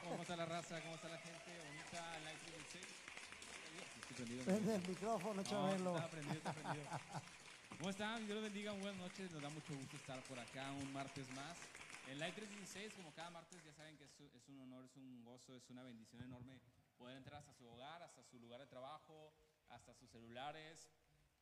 ¿Cómo está la raza? ¿Cómo está la gente? Bonita, Live 36. Estoy prendido, Prende el micrófono, No, Chabelo. está prendido, está prendido. ¿Cómo están? Dios los bendiga, buenas noches. Nos da mucho gusto estar por acá un martes más. En Live 316, como cada martes, ya saben que es, un honor, es un gozo, es una bendición enorme poder entrar hasta su hogar, hasta su lugar de trabajo, hasta sus celulares.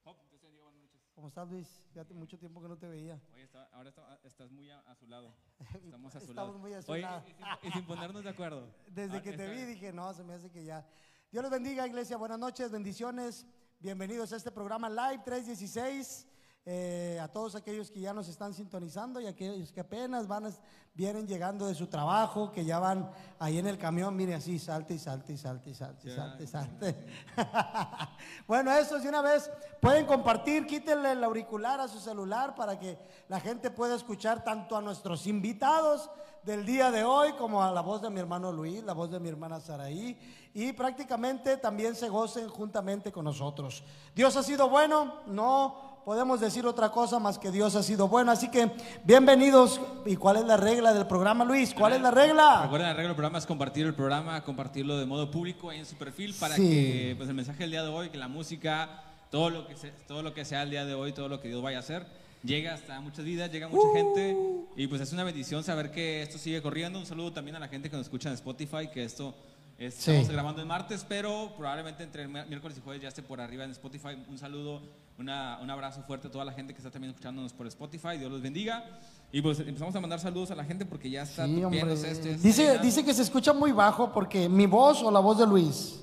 Hop, te bendiga, buenas noches. ¿Cómo estás, Luis? Fíjate, mucho tiempo que no te veía. Oye, está- ahora está- estás muy a, a su lado. Estamos a su Estamos lado. muy a su Oye, lado. Y, sin, y sin ponernos de acuerdo. Desde Ah, que te vi dije, no, se me hace que ya. Dios les bendiga, iglesia. Buenas noches, bendiciones. Bienvenidos a este programa Live 316. Eh, a todos aquellos que ya nos están sintonizando y aquellos que apenas van, a- vienen llegando de su trabajo, que ya van ahí en el camión, mire así, salte y salte y salte y salte y salte salte. bueno, eso de una vez pueden compartir, quítenle el auricular a su celular para que la gente pueda escuchar tanto a nuestros invitados del día de hoy como a la voz de mi hermano Luis, la voz de mi hermana Saraí y prácticamente también se gocen juntamente con nosotros. Dios ha sido bueno, no podemos decir otra cosa más que Dios ha sido bueno, así que bienvenidos. ¿Y cuál es la regla del programa, Luis? ¿Cuál es la regla? Recuerden, la regla del programa es compartir el programa, compartirlo de modo público ahí en su perfil para Sí. que pues, el mensaje del día de hoy, que la música, todo lo que, se- todo lo que sea el día de hoy, todo lo que Dios vaya a hacer, llega hasta muchas vidas, llega mucha gente y pues es una bendición saber que esto sigue corriendo. Un saludo también a la gente que nos escucha en Spotify, que esto es- Sí. estamos grabando el martes, pero probablemente entre el mi- miércoles y jueves ya esté por arriba en Spotify. Un saludo, una- un abrazo fuerte a toda la gente que está también escuchándonos por Spotify. Dios los bendiga. Y pues empezamos a mandar saludos a la gente porque ya está Sí, tupiéndose este. Dice, dice que se escucha muy bajo porque mi voz o la voz de Luis.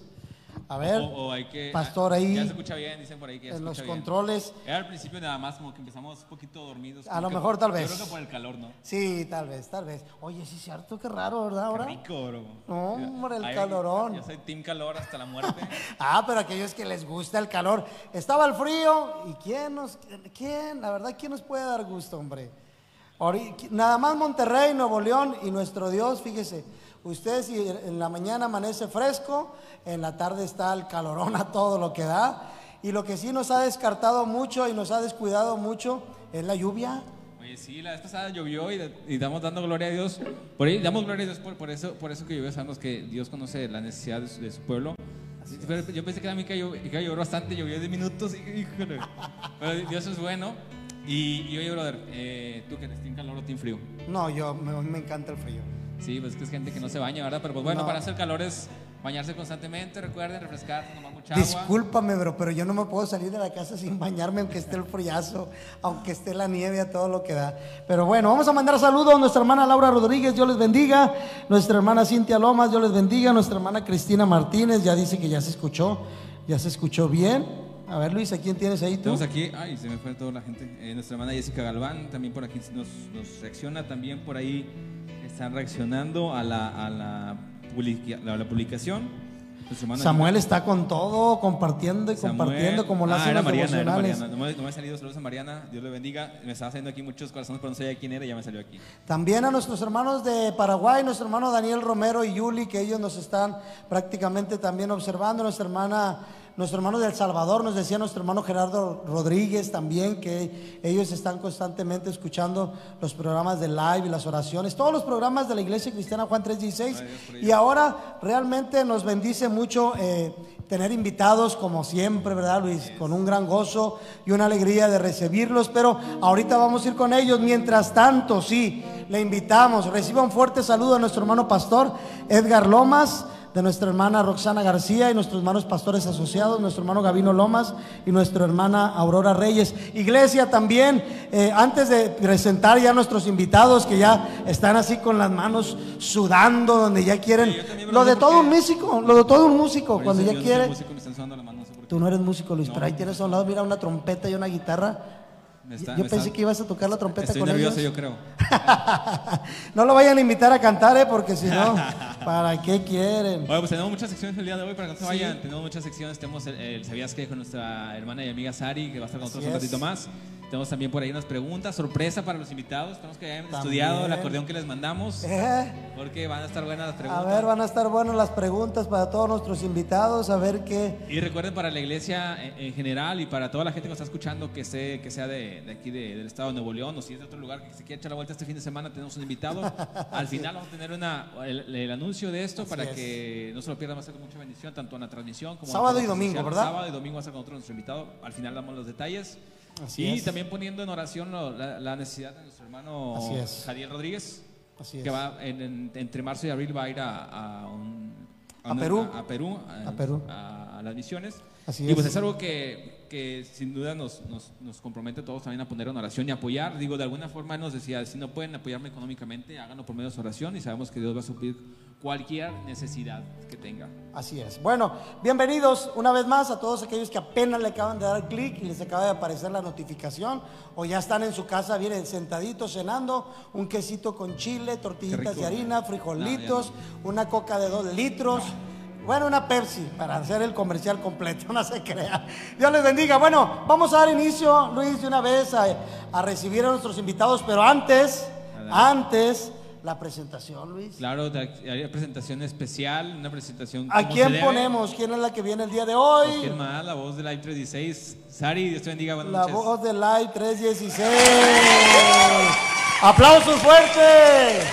A ver, O, o hay que, pastor ah, ahí Ya se escucha bien, dicen por ahí que ya se en los escucha bien. controles. Era al principio nada más como que empezamos un poquito dormidos. A lo que- mejor, tal yo vez. creo que por el calor, ¿no? Sí, tal vez, tal vez. Oye, sí es cierto, qué raro, ¿verdad? Ahora. Qué rico, bro. No, hombre, el Ay, calorón. Yo soy team calor hasta la muerte. Ah, pero aquellos que les gusta el calor. Estaba el frío y quién nos, quién, la verdad, quién nos puede dar gusto, hombre. Nada más Monterrey, Nuevo León y nuestro Dios, fíjese. Usted si en la mañana amanece fresco, en la tarde está el calorón a todo lo que da. Y lo que sí nos ha descartado mucho y nos ha descuidado mucho es la lluvia. Oye, sí, la vez pasada llovió y, y estamos dando gloria a Dios. Por ahí damos gloria a Dios por, por eso, por eso que llovió. Sabemos que Dios conoce la necesidad de su, de su pueblo. Pero yo pensé que a mí que iba a llover bastante, llovió 10 minutos. y- híjole. Pero Dios es bueno. Y, y oye, brother, eh, tú que eres team calor o team frío. No, yo me, me encanta el frío. Sí, pues es que es gente que no se baña, ¿verdad? Pero pues bueno, No. para hacer calor es bañarse constantemente, recuerden refrescarse, tomar mucha agua. Discúlpame, bro, pero yo no me puedo salir de la casa sin bañarme, aunque esté el friazo, aunque esté la nieve, a todo lo que da. Pero bueno, vamos a mandar saludos a nuestra hermana Laura Rodríguez, Dios les bendiga. Nuestra hermana Cintia Lomas, Dios les bendiga. Nuestra hermana Cristina Martínez, ya dice que ya se escuchó, ya se escuchó bien. A ver, Luis, ¿a quién tienes ahí tú? Tenemos aquí, ay, se me fue toda la gente. Eh, nuestra hermana Jessica Galván también por aquí nos, nos reacciona. También por ahí están reaccionando a la, a la, publica- a la publicación. Samuel está con todo, compartiendo y Samuel. compartiendo como lo ah, hacen era los Mariana, devocionales. Mariana. No me, no me ha salido saludos a Mariana, Dios le bendiga. Me estaba saliendo aquí muchos corazones, pero no sabía quién era y ya me salió aquí. También a nuestros hermanos de Paraguay, nuestro hermano Daniel Romero y Yuli, que ellos nos están prácticamente también observando. Nuestra hermana, nuestro hermano de El Salvador, nos decía nuestro hermano Gerardo Rodríguez también, que ellos están constantemente escuchando los programas de live y las oraciones, todos los programas de la Iglesia Cristiana Juan 316. Ay, Dios por Y ahora realmente nos bendice mucho eh, tener invitados como siempre, ¿verdad Luis? Con un gran gozo y una alegría de recibirlos, pero ahorita vamos a ir con ellos. Mientras tanto, sí, le invitamos. Reciba un fuerte saludo a nuestro hermano pastor Edgar Lomas. De nuestra hermana Roxana García y nuestros hermanos pastores asociados, nuestro hermano Gavino Lomas y nuestra hermana Aurora Reyes. Iglesia también, eh, antes de presentar ya a nuestros invitados que ya están así con las manos sudando, donde ya quieren. Lo de todo un músico, lo de todo un músico, cuando ya quiere. Tú no eres músico, Luis, pero ahí tienes a un lado, mira, una trompeta y una guitarra. Está- yo pensé está- que ibas a tocar la trompeta Estoy con nervioso, ellos. yo creo. no lo vayan a invitar a cantar, ¿eh? porque si no, ¿para qué quieren? Bueno, pues tenemos muchas secciones el día de hoy para que no se Sí. vayan. Tenemos muchas secciones. Tenemos el, el ¿Sabías que con nuestra hermana y amiga Sari, que va a estar con Así nosotros un ratito más. Tenemos también por ahí unas preguntas, sorpresa para los invitados. Esperamos que hayan También. estudiado el acordeón que les mandamos, Eh, porque van a estar buenas las A preguntas. ver, van a estar buenas las preguntas para todos nuestros invitados, a ver qué. Y recuerden para la iglesia en, en general y para toda la gente que nos está escuchando que, esté, que sea de, de aquí de- del estado de Nuevo León o si es de otro lugar que se quiera echar la vuelta este fin de semana, tenemos un invitado. Al final vamos a tener una, el, el anuncio de esto para es. que no se lo pierdan, va a ser con mucha bendición, tanto en la transmisión como en Sábado la y domingo. ¿verdad? Sábado y domingo va a ser con otro nuestro invitado. Al final damos los detalles. Así y es. también poniendo en oración lo- la, la necesidad de nuestro hermano. Jadiel Rodríguez, Así que va en- en- entre marzo y abril va a ir a, a un- A una- Perú. a, Perú, A Perú. las misiones. Así y pues es. algo que, que sin duda nos, nos, nos compromete a todos también a poner en oración y apoyar. Digo, de alguna forma nos decía, si no pueden apoyarme económicamente, háganlo por medio de oración y sabemos que Dios va a suplir cualquier necesidad que tenga. Así es. Bueno, bienvenidos una vez más a todos aquellos que apenas le acaban de dar clic y les acaba de aparecer la notificación o ya están en su casa, vienen sentaditos cenando, un quesito con chile, tortillitas de harina, No, frijolitos, una coca de dos litros. Bueno, una Pepsi para hacer el comercial completo, no se crea. Dios les bendiga. Bueno, vamos a dar inicio, Luis, de una vez a, a recibir a nuestros invitados, pero antes, Adelante. antes, la presentación, Luis. Claro, hay una presentación especial, una presentación. ¿A quién ponemos? ¿Quién es la que viene el día de Pues, hoy? ¿Quién más? La voz de Live 316. Sari, Dios te bendiga, buenas La noches. voz de Live 316. ¡Aplausos fuertes!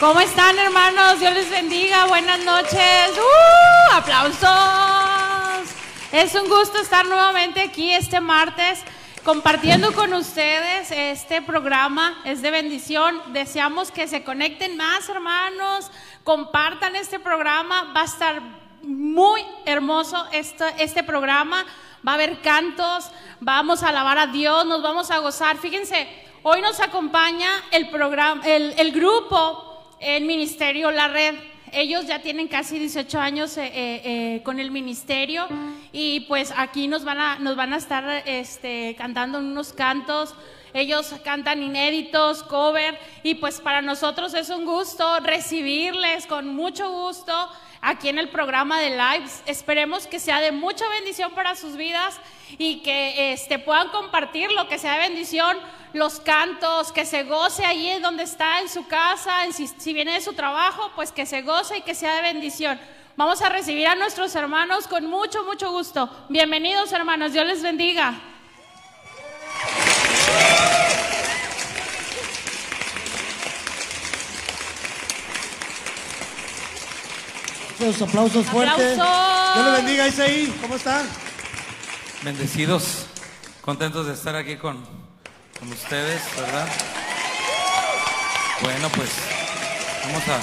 ¿Cómo están hermanos? Dios les bendiga. Buenas noches. ¡Uh! ¡Aplausos! Es un gusto estar nuevamente aquí este martes compartiendo con ustedes este programa. Es de bendición. Deseamos que se conecten más hermanos. Compartan este programa. Va a estar muy hermoso este, este programa. Va a haber cantos. Vamos a alabar a Dios. Nos vamos a gozar. Fíjense, hoy nos acompaña el programa, el, el grupo el ministerio La Red. Ellos ya tienen casi 18 años eh, eh, eh, con el ministerio y pues aquí nos van a, nos van a estar este, cantando unos cantos. Ellos cantan inéditos, cover y pues para nosotros es un gusto recibirles con mucho gusto aquí en el programa de Lives. Esperemos que sea de mucha bendición para sus vidas y que este, puedan compartir lo que sea de bendición, los cantos, que se goce en donde está, en su casa, en si viene de su trabajo, pues que se goce y que sea de bendición. Vamos a recibir a nuestros hermanos con mucho, mucho gusto. Bienvenidos hermanos, Dios les bendiga. Esos aplausos fuertes. ¡Aplausos! Dios les bendiga, Isaí. ¿Cómo están? Bendecidos, contentos de estar aquí con, con ustedes, ¿verdad? Bueno, pues vamos a,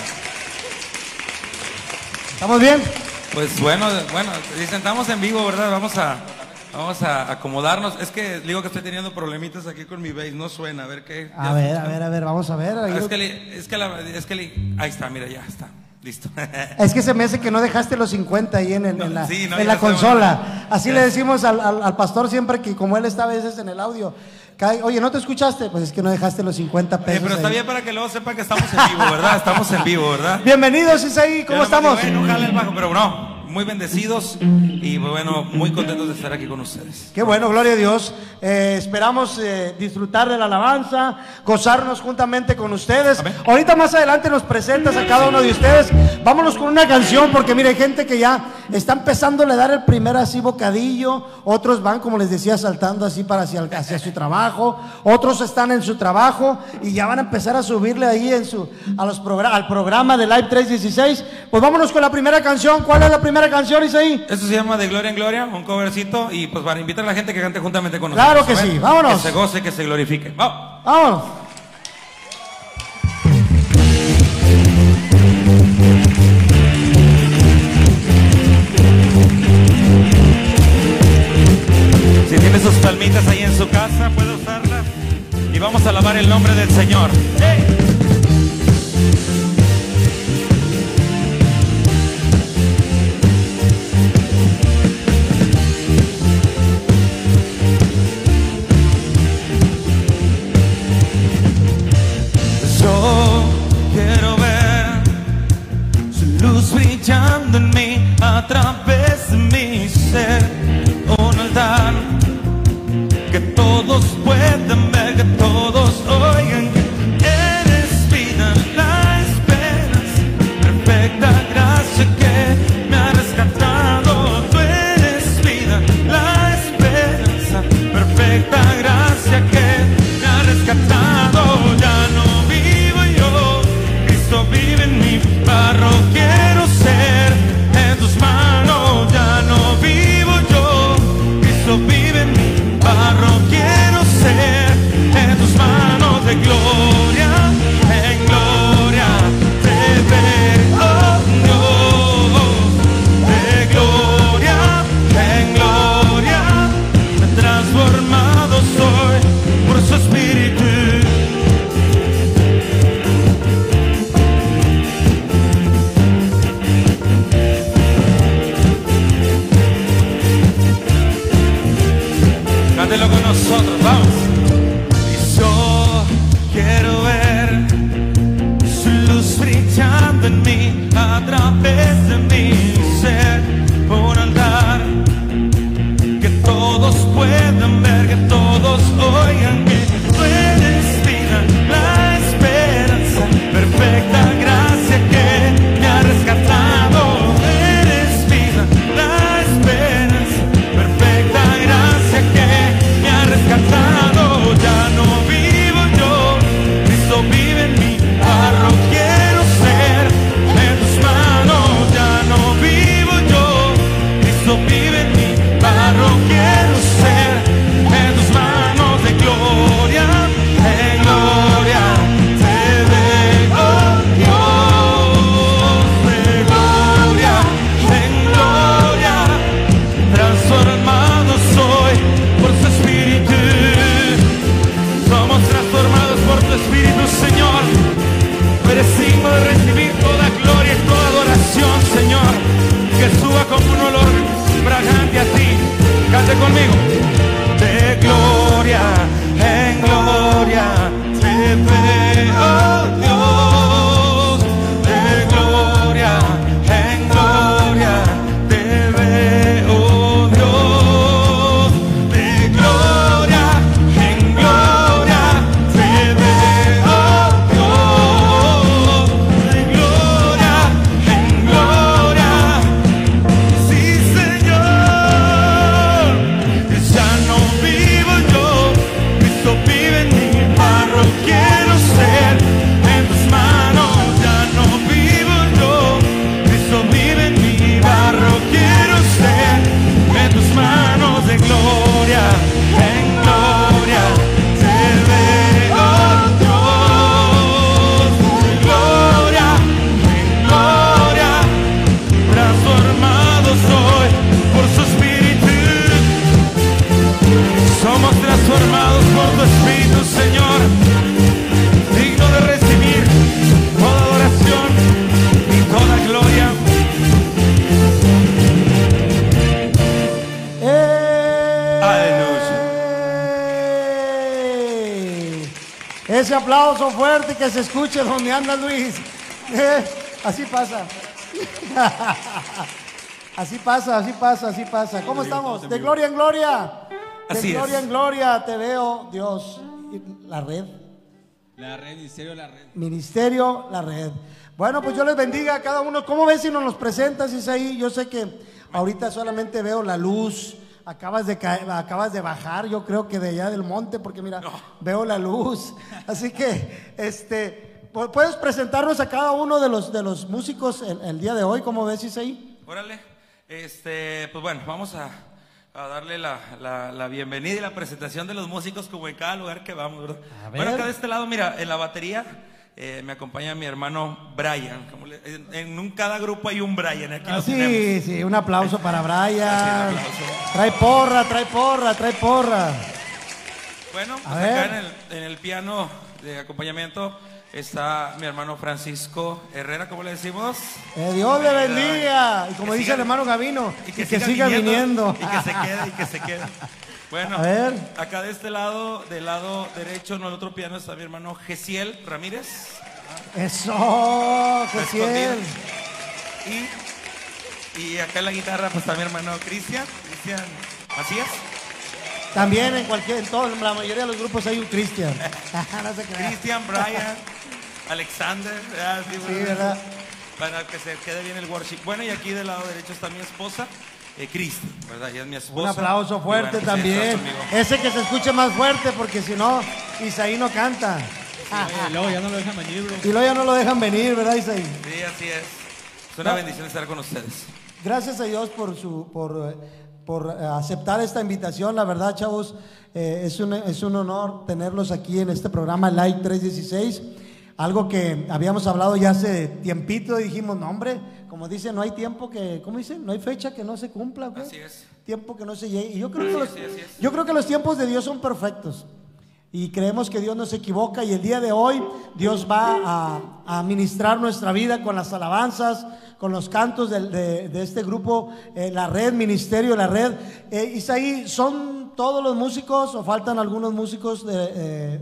¿Estamos bien? pues bueno, bueno, dicen estamos en vivo, ¿verdad? Vamos a, vamos a acomodarnos. Es que digo que estoy teniendo problemitas aquí con mi bass, no suena, a ver qué. A ver, escuchan? a ver, a ver, vamos a ver. Es que, le- es que, la- es que le- ahí está, mira, ya está, listo. Es que se me hace que no dejaste los 50 ahí en, el- en la, Sí, no, en la consola. Así le decimos al, al- al pastor siempre que como él está a veces en el audio. cae, Oye, ¿no te escuchaste? Pues es que no dejaste los 50 Eh, pesos. pero está ahí. bien para que luego sepan que estamos en vivo, ¿verdad? Estamos en vivo, ¿verdad? Bienvenidos, Isaí. ¿Cómo estamos? digo, "Eh, no el bajo", pero no, muy bendecidos y bueno, muy contentos de estar aquí con ustedes. Qué bueno, gloria a Dios. Eh, esperamos eh, disfrutar de la alabanza, gozarnos juntamente con ustedes. Amén. Ahorita más adelante nos presentas a cada uno de ustedes. Vámonos con una canción porque mire, hay gente que ya está empezando a dar el primer así bocadillo. Otros van, como les decía, saltando así para hacia, hacia su trabajo. Otros están en su trabajo y ya van a empezar a subirle ahí en su, a los progra- al programa de Live 316. Pues vámonos con la primera canción. ¿Cuál es la primera canción, Isaí? Esto se llama De Gloria en Gloria, un covercito y pues para invitar a la gente que cante juntamente con nosotros. Claro que sí, vámonos. Que se goce, que se glorifique. Vamos. Vámonos. Si tiene sus palmitas ahí en su casa, puede usarlas y vamos a alabar el nombre del Señor. ¡Hey! Brillando en mí a través fuerte que se escuche donde anda Luis. Eh, así pasa. Así pasa, así pasa, así pasa. ¿Cómo estamos? De gloria en gloria. De Así es. gloria en gloria te veo, Dios. La red. La red, ministerio, la red. Ministerio La Red. Bueno, pues yo les bendiga a cada uno. ¿Cómo ves si nos los presentas, Isaí? Yo sé que ahorita solamente veo la luz. Acabas de caer, acabas de bajar, yo creo que de allá del monte, porque mira, veo la luz. Así que, este, pu- ¿puedes presentarnos a cada uno de los, de los músicos el, el día de hoy? ¿Cómo ves, Isaí? Órale. Este, pues bueno, vamos a, a darle la, la- la bienvenida y la presentación de los músicos como en cada lugar que vamos, ¿verdad? A Bueno, acá de este lado, mira, en la batería eh, me acompaña mi hermano Brian. Como le- en, en cada grupo hay un Brian, aquí Ah, tenemos. sí, sí, un aplauso para Brian. aplauso. Trae porra, trae porra, trae porra. Bueno, pues acá en el, en el piano de acompañamiento está mi hermano Francisco Herrera, ¿cómo le decimos? Que Dios le bendiga. Y como Que dice siga- el hermano Gavino, Y que, siga, viniendo. Y que se quede, y que se quede. Bueno, A ver. acá de este lado, del lado derecho, en el otro piano está mi hermano Gesiel Ramírez. Eso, bien. Y, y acá en la guitarra pues está mi hermano Cristian, Cristian Macías. También en cualquier, en todo, en la mayoría de los grupos hay un Cristian. no. Cristian, Brian, Alexander, ¿verdad? Sí, Sí, ¿verdad? Para que se quede bien el worship. Bueno, y aquí del lado derecho está mi esposa, eh, Cristi, ¿verdad? Ella es mi esposa. Un aplauso Y fuerte bueno, también. Ese que se escuche más fuerte, porque si no, Isaí no canta. Oye, luego ya no lo dejan venir, bro. Y luego ya no lo dejan venir, ¿verdad, Isaí? Sí, así es. Es una No. bendición estar con ustedes. Gracias a Dios por, su, por, eh, por eh, aceptar esta invitación. La verdad, chavos, eh, es, un, es un honor tenerlos aquí en este programa Live 316. Algo que habíamos hablado ya hace tiempito y dijimos, no hombre, como dice, no hay tiempo que, ¿cómo dice? No hay fecha que no se cumpla. ¿o qué? Así es. Tiempo que no se llegue. Y yo creo, que los, es, es. yo creo que los tiempos de Dios son perfectos. Y creemos que Dios no se equivoca y el día de hoy Dios va a, a ministrar nuestra vida con las alabanzas, con los cantos de este grupo, eh, la red, ministerio, la red. Eh, Isaí, ¿son todos los músicos o faltan algunos músicos de, eh,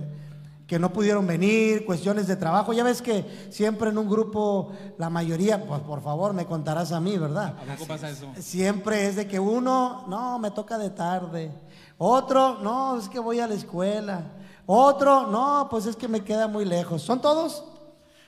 que no pudieron venir, cuestiones de trabajo? Ya ves que siempre en un grupo, la mayoría, pues por favor me contarás a mí, ¿verdad? ¿A poco pasa eso? Siempre es de que uno, no, me toca de tarde. Otro, no, es que voy a la escuela. Otro, no, pues es que me queda muy lejos. ¿Son todos?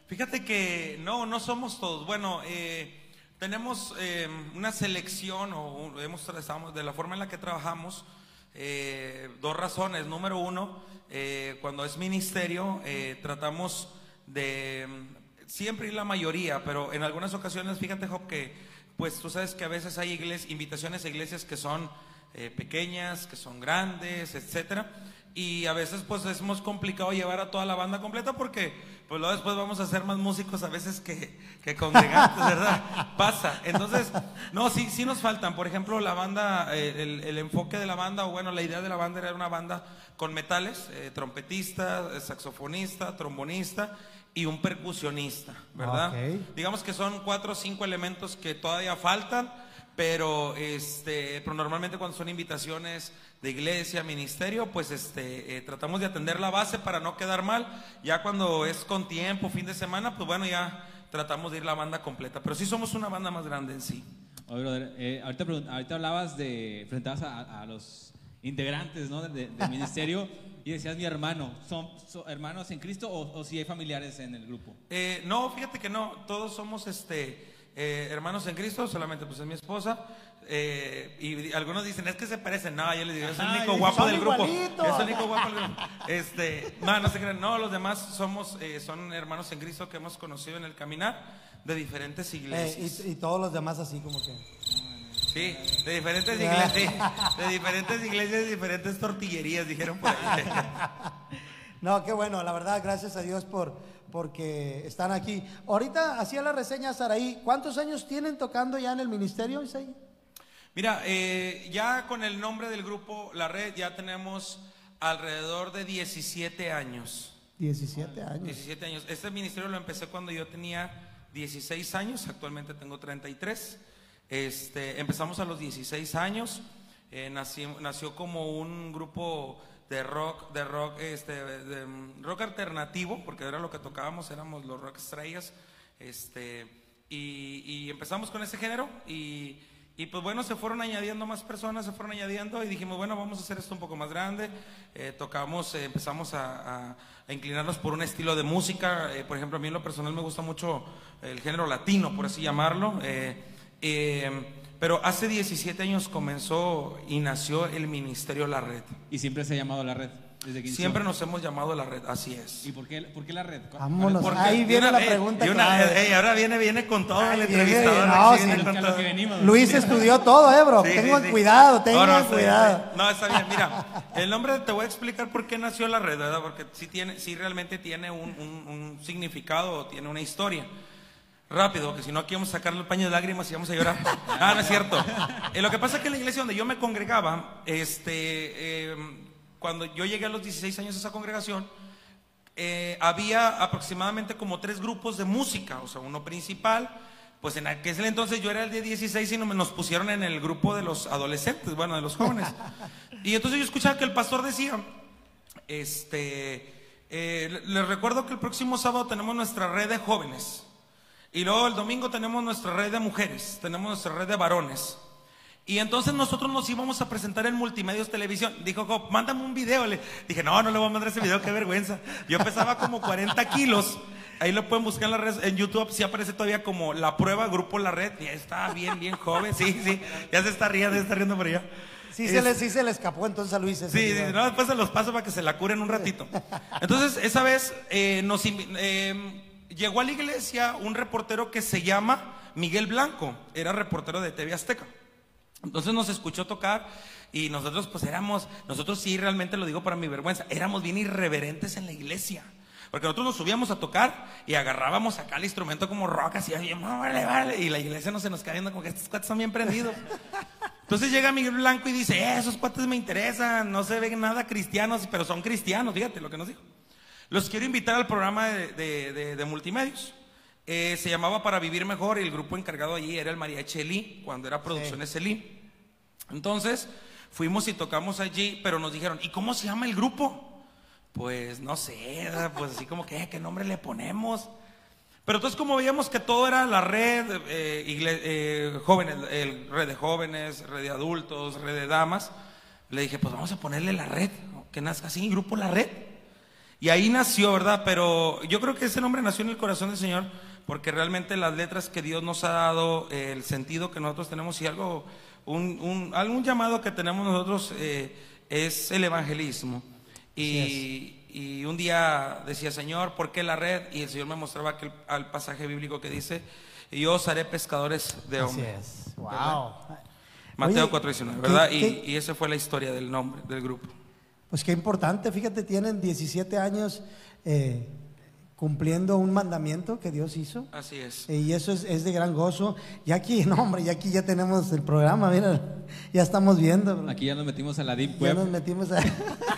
Fíjate que no, no somos todos. Bueno, eh, tenemos eh, una selección o hemos estamos de la forma en la que trabajamos. Eh, dos razones. Número uno, eh, cuando es ministerio, eh, tratamos de mm, siempre ir la mayoría, pero en algunas ocasiones, fíjate, Job, que pues tú sabes que a veces hay iglesias, invitaciones a iglesias que son eh, pequeñas, que son grandes, etcétera. Y a veces pues es muy complicado llevar a toda la banda completa porque pues luego después vamos a ser más músicos a veces que, que congregantes, ¿verdad? Pasa. Entonces, no, sí, sí nos faltan. Por ejemplo, la banda, eh, el, el enfoque de la banda, o bueno, la idea de la banda era una banda con metales, eh, trompetista, eh, saxofonista, trombonista y un percusionista, ¿verdad? Ok. Digamos que son cuatro o cinco elementos que todavía faltan, pero este, pero normalmente cuando son invitaciones de iglesia, ministerio, pues este, eh, tratamos de atender la base para no quedar mal. Ya cuando es con tiempo, fin de semana, pues bueno, ya tratamos de ir la banda completa. Pero sí somos una banda más grande en sí. Oye, brother, eh, ahorita, ahorita hablabas de, enfrentabas a, a los integrantes ¿no? de- del ministerio y decías mi hermano. ¿Son, son hermanos en Cristo o, o si hay familiares en el grupo? Eh, no, fíjate que no, todos somos este, eh, hermanos en Cristo, solamente pues es mi esposa. Eh, y algunos dicen, es que se parecen. No, yo les digo, soy el único guapo del grupo. soy el único guapo del grupo. Este, no, no se crean. No, los demás somos, eh, son hermanos en Cristo que hemos conocido en el caminar de diferentes Eh, iglesias. y, y todos los demás así como que. Sí, de diferentes iglesias, sí, de diferentes iglesias, de diferentes tortillerías, dijeron por ahí. No, qué bueno, la verdad, gracias a Dios por porque están aquí. Ahorita hacía la reseña Saraí. ¿Cuántos años tienen tocando ya en el ministerio, Isaí? Mira, eh, ya con el nombre del grupo La Red ya tenemos alrededor de 17 años. 17 años. 17 años. Este ministerio lo empecé cuando yo tenía 16 años, actualmente tengo 33. Este, empezamos a los 16 años, eh, nací- nació como un grupo de rock, de rock, este, de, mm, rock alternativo, porque era lo que tocábamos, éramos los rock estrellas, este, y, y empezamos con ese género y, y, pues bueno, se fueron añadiendo más personas, se fueron añadiendo y dijimos, bueno, vamos a hacer esto un poco más grande, eh, tocamos, eh, empezamos a, inclinarnos por un estilo de música, eh, por ejemplo, a mí en lo personal me gusta mucho el género latino, por así llamarlo, pero hace 17 años comenzó y nació el Ministerio La Red. Y siempre se ha llamado la red. Desde que inició. Siempre nos hemos llamado La Red, así es. ¿Y por qué, por qué la red? ¿Cuál- Vámonos. es- Ahí viene una la pregunta de una- ahora viene, viene con todo el viene, entrevistador. no, sí, viene Es con que a lo todo. que venimos. Luis estudió todo, eh, bro. Sí, tengan sí, sí. cuidado, No, tengan no, bien, cuidado. No, está bien. Mira, el nombre te voy a explicar por qué nació la red, ¿verdad? Porque sí, tiene, sí realmente tiene un, un- un significado, tiene una historia. Rápido, que si no aquí vamos a sacarle el paño de lágrimas y vamos a llorar. Ah, no es cierto. Eh, lo que pasa es que en la iglesia donde yo me congregaba, este, eh, cuando yo llegué a los 16 años a esa congregación, eh, había aproximadamente como tres grupos de música, o sea, uno principal, pues en aquel entonces yo era el de 16 y no- nos pusieron en el grupo de los adolescentes, bueno, de los jóvenes. Y entonces yo escuchaba que el pastor decía, este, eh, le- les recuerdo que el próximo sábado tenemos nuestra red de jóvenes. Y luego el domingo tenemos nuestra red de mujeres, tenemos nuestra red de varones. Y entonces nosotros nos íbamos a presentar en Multimedios Televisión. Dijo, Job, mándame un video. Le dije, no, no le voy a mandar ese video, qué vergüenza. Yo pesaba como 40 kilos. Ahí lo pueden buscar en, las redes, en YouTube, sí aparece todavía como La Prueba, Grupo La Red. Ya está bien, bien joven, sí, sí. Ya se está riendo, ya se está riendo por allá. Sí, se le, sí se le escapó entonces a Luis. ese Sí, video. no, después se los paso para que se la curen un ratito. Entonces, esa vez eh, nos eh, llegó a la iglesia un reportero que se llama Miguel Blanco, era reportero de TV Azteca. Entonces nos escuchó tocar y nosotros pues éramos, nosotros sí realmente lo digo para mi vergüenza, éramos bien irreverentes en la iglesia. Porque nosotros nos subíamos a tocar y agarrábamos acá el instrumento como rock, así, bien, vale, vale, y la iglesia no se nos caía viendo como que estos cuates están bien prendidos. Entonces llega Miguel Blanco y dice, "Eh, esos cuates me interesan, no se ven nada cristianos, pero son cristianos, fíjate lo que nos dijo. Los quiero invitar al programa de, de- de- de multimedios. Eh, se llamaba Para Vivir Mejor y el grupo encargado allí era el Mariachi Elí, cuando era Producciones Elí. Entonces fuimos y tocamos allí, pero nos dijeron, ¿y cómo se llama el grupo? Pues no sé, pues así como que, "Eh, ¿qué nombre le ponemos? Pero entonces como veíamos que todo era la red, eh, eh, jóvenes, el red de jóvenes, red de adultos, red de damas, le dije, pues vamos a ponerle la red, que nazca así, grupo La Red. Y ahí nació, ¿verdad? Pero yo creo que ese nombre nació en el corazón del Señor, porque realmente las letras que Dios nos ha dado, eh, el sentido que nosotros tenemos y algo, un, un- algún llamado que tenemos nosotros eh, es el evangelismo. Y, y un día decía, Señor, ¿por qué la red? Y el Señor me mostraba aquel al pasaje bíblico que dice, y yo os haré pescadores de Así hombres. es. Wow. Mateo Oye, 4.19, ¿qué- ¿verdad? qué- Y, y esa fue la historia del nombre del grupo. Pues qué importante, fíjate, tienen 17 años eh, cumpliendo un mandamiento que Dios hizo. Así es. Y eso es, es de gran gozo. Y aquí, no, hombre, ya aquí ya tenemos el programa, mira, ya estamos viendo. bro. Aquí ya nos metimos a la Deep Ya Web. nos metimos a...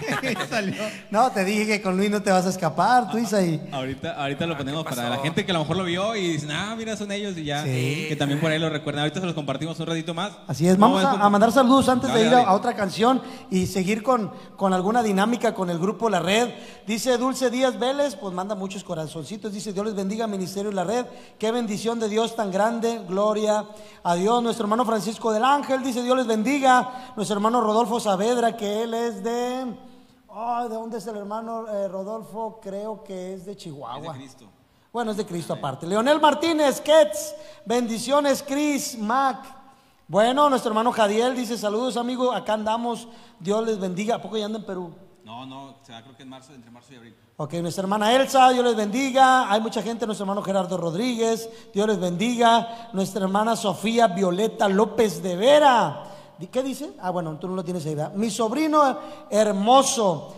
No, te dije que con Luis no te vas a escapar, tú Isaí. Ahorita, ahorita lo Ah, ponemos ¿qué para la gente que a lo mejor lo vio y dicen, ah, mira, son ellos y ya. Sí. Que también por ahí lo recuerdan. Ahorita se los compartimos un ratito más. Así es, vamos a, mandar saludos antes Dale, de ir a, a otra canción y seguir con, con alguna dinámica con el grupo La Red. Dice Dulce Díaz Vélez, pues manda muchos corazoncitos. Dice, Dios les bendiga, Ministerio La Red. Qué bendición de Dios tan grande. Gloria a Dios. Nuestro hermano Francisco del Ángel dice, Dios les bendiga. Nuestro hermano Rodolfo Saavedra, que él es de... Oh, ¿De dónde es el hermano eh, Rodolfo? Creo que es de Chihuahua. Es de Cristo. Bueno, es de Cristo aparte. Leonel Martínez, Ketz, bendiciones, Chris, Mac. Bueno, nuestro hermano Jadiel dice saludos, amigo, acá andamos, Dios les bendiga. ¿A poco ya anda en Perú? No, no, se da creo que en marzo, entre marzo y abril. Ok, nuestra hermana Elsa, Dios les bendiga. Hay mucha gente, nuestro hermano Gerardo Rodríguez, Dios les bendiga. Nuestra hermana Sofía Violeta López de Vera. ¿Di- ¿Qué dice? Ah, bueno, tú no lo tienes ahí, ¿verdad? Mi sobrino hermoso.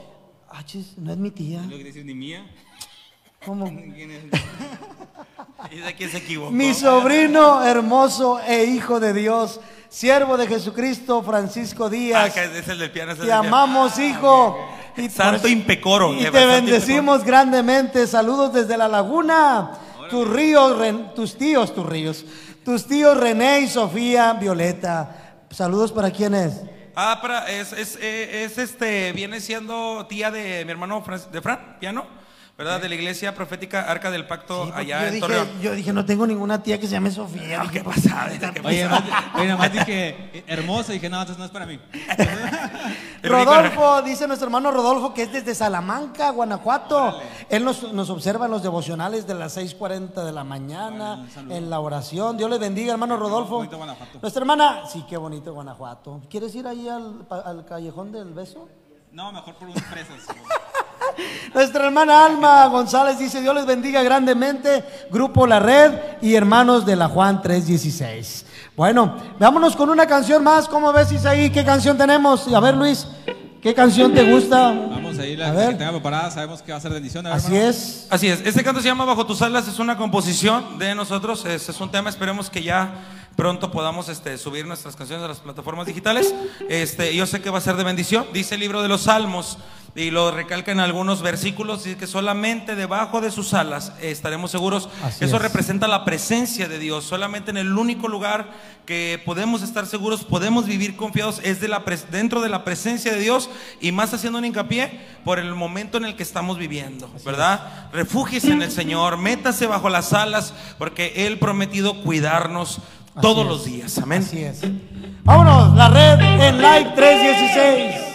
Ah, chis, no es mi tía. No quiere decir ni mía. ¿Cómo? ¿Quién es? ¿Y de quién se equivocó? Mi sobrino hermoso e hijo de Dios, siervo de Jesucristo, Francisco Ah, Díaz. que es el del piano. es el Te del piano. amamos, hijo. Y Santo impecoro. Y te bendecimos grandemente. Saludos desde la laguna. Tus ríos, Ren- tus tíos, tus ríos. Tus tíos René y Sofía Violeta. Saludos para quienes. Ah, para, es, es, eh, es, este, viene siendo tía de mi hermano Fran- de Fran, piano, ¿verdad? De la iglesia profética Arca del Pacto Sí, allá yo, en dije, Torreón. yo dije, no tengo ninguna tía que se llame Sofía. Ah, Dije, ¿Qué pasa? ¿Qué Oye, pasa? nada más, oye, nada más dije eh, hermoso y dije, no, entonces no es para mí. Rodolfo, dice nuestro hermano Rodolfo, que es desde Salamanca, Guanajuato. Él nos, nos observa en los devocionales de las 6.40 de la mañana, en la oración. Dios le bendiga, hermano Rodolfo. bonito Guanajuato. Nuestra hermana, sí, qué bonito Guanajuato. ¿Quieres ir ahí al, pa- al callejón del beso? No, mejor por unas presas. Nuestra hermana Alma González dice, Dios les bendiga grandemente, Grupo La Red y hermanos de la Juan 316. Bueno, vámonos con una canción más. ¿Cómo ves, Isaí? ¿Qué canción tenemos? A ver, Luis, ¿qué canción te gusta? Vamos a ir A la ver. que tenga preparada, sabemos que va a ser bendición. a ver, Así hermano. es. Así es, este canto se llama Bajo tus alas, es una composición de nosotros, es, es un tema, esperemos que ya pronto podamos este, subir nuestras canciones a las plataformas digitales. Este, yo sé que va a ser de bendición, dice el libro de los Salmos y lo recalca en algunos versículos, dice que solamente debajo de sus alas estaremos seguros. Así Eso es. representa la presencia de Dios, solamente en el único lugar que podemos estar seguros, podemos vivir confiados, es de la dentro de la presencia de Dios y más haciendo un hincapié por el momento en el que estamos viviendo, ¿verdad? Refúgiese en el Señor, métase bajo las alas, porque Él prometido cuidarnos todos es. los días, amén. Así es. Vámonos, La Red en Live 316.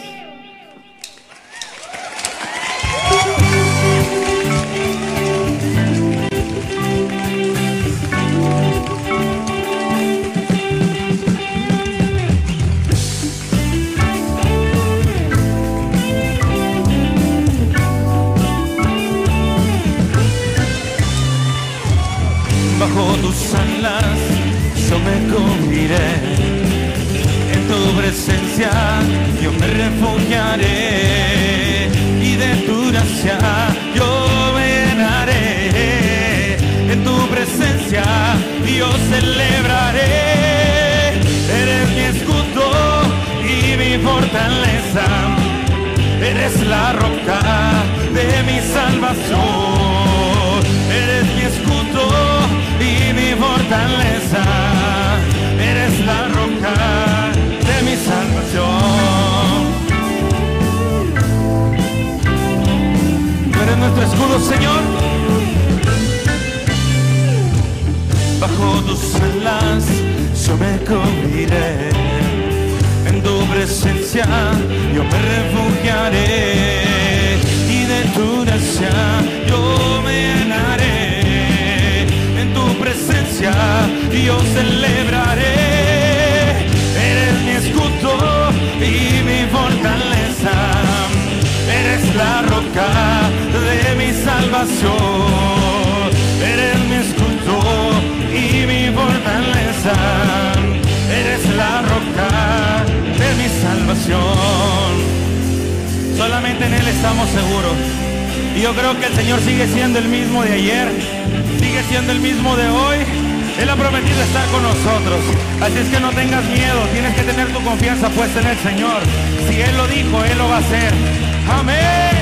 Presencia yo me refugiaré y de tu gracia yo me llenaré. En tu presencia yo celebraré. Eres mi escudo y mi fortaleza. Eres la roca de mi salvación. Eres mi escudo y mi fortaleza. Eres la roca nuestro escudo, Señor. Bajo tus alas yo me cubriré en tu presencia yo me refugiaré y de tu gracia yo me llenaré. En tu presencia yo celebraré. Eres mi escudo y mi fortaleza. Eres la roca de mi salvación. Eres mi escudo y mi fortaleza. Eres la roca de mi salvación. Solamente en Él estamos seguros. Y yo creo que el Señor sigue siendo el mismo de ayer, sigue siendo el mismo de hoy. Él ha prometido estar con nosotros. Así es que no tengas miedo, tienes que tener tu confianza puesta en el Señor. Si Él lo dijo, Él lo va a hacer. Amén.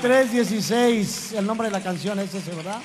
316, el nombre de la canción es ese, ¿verdad?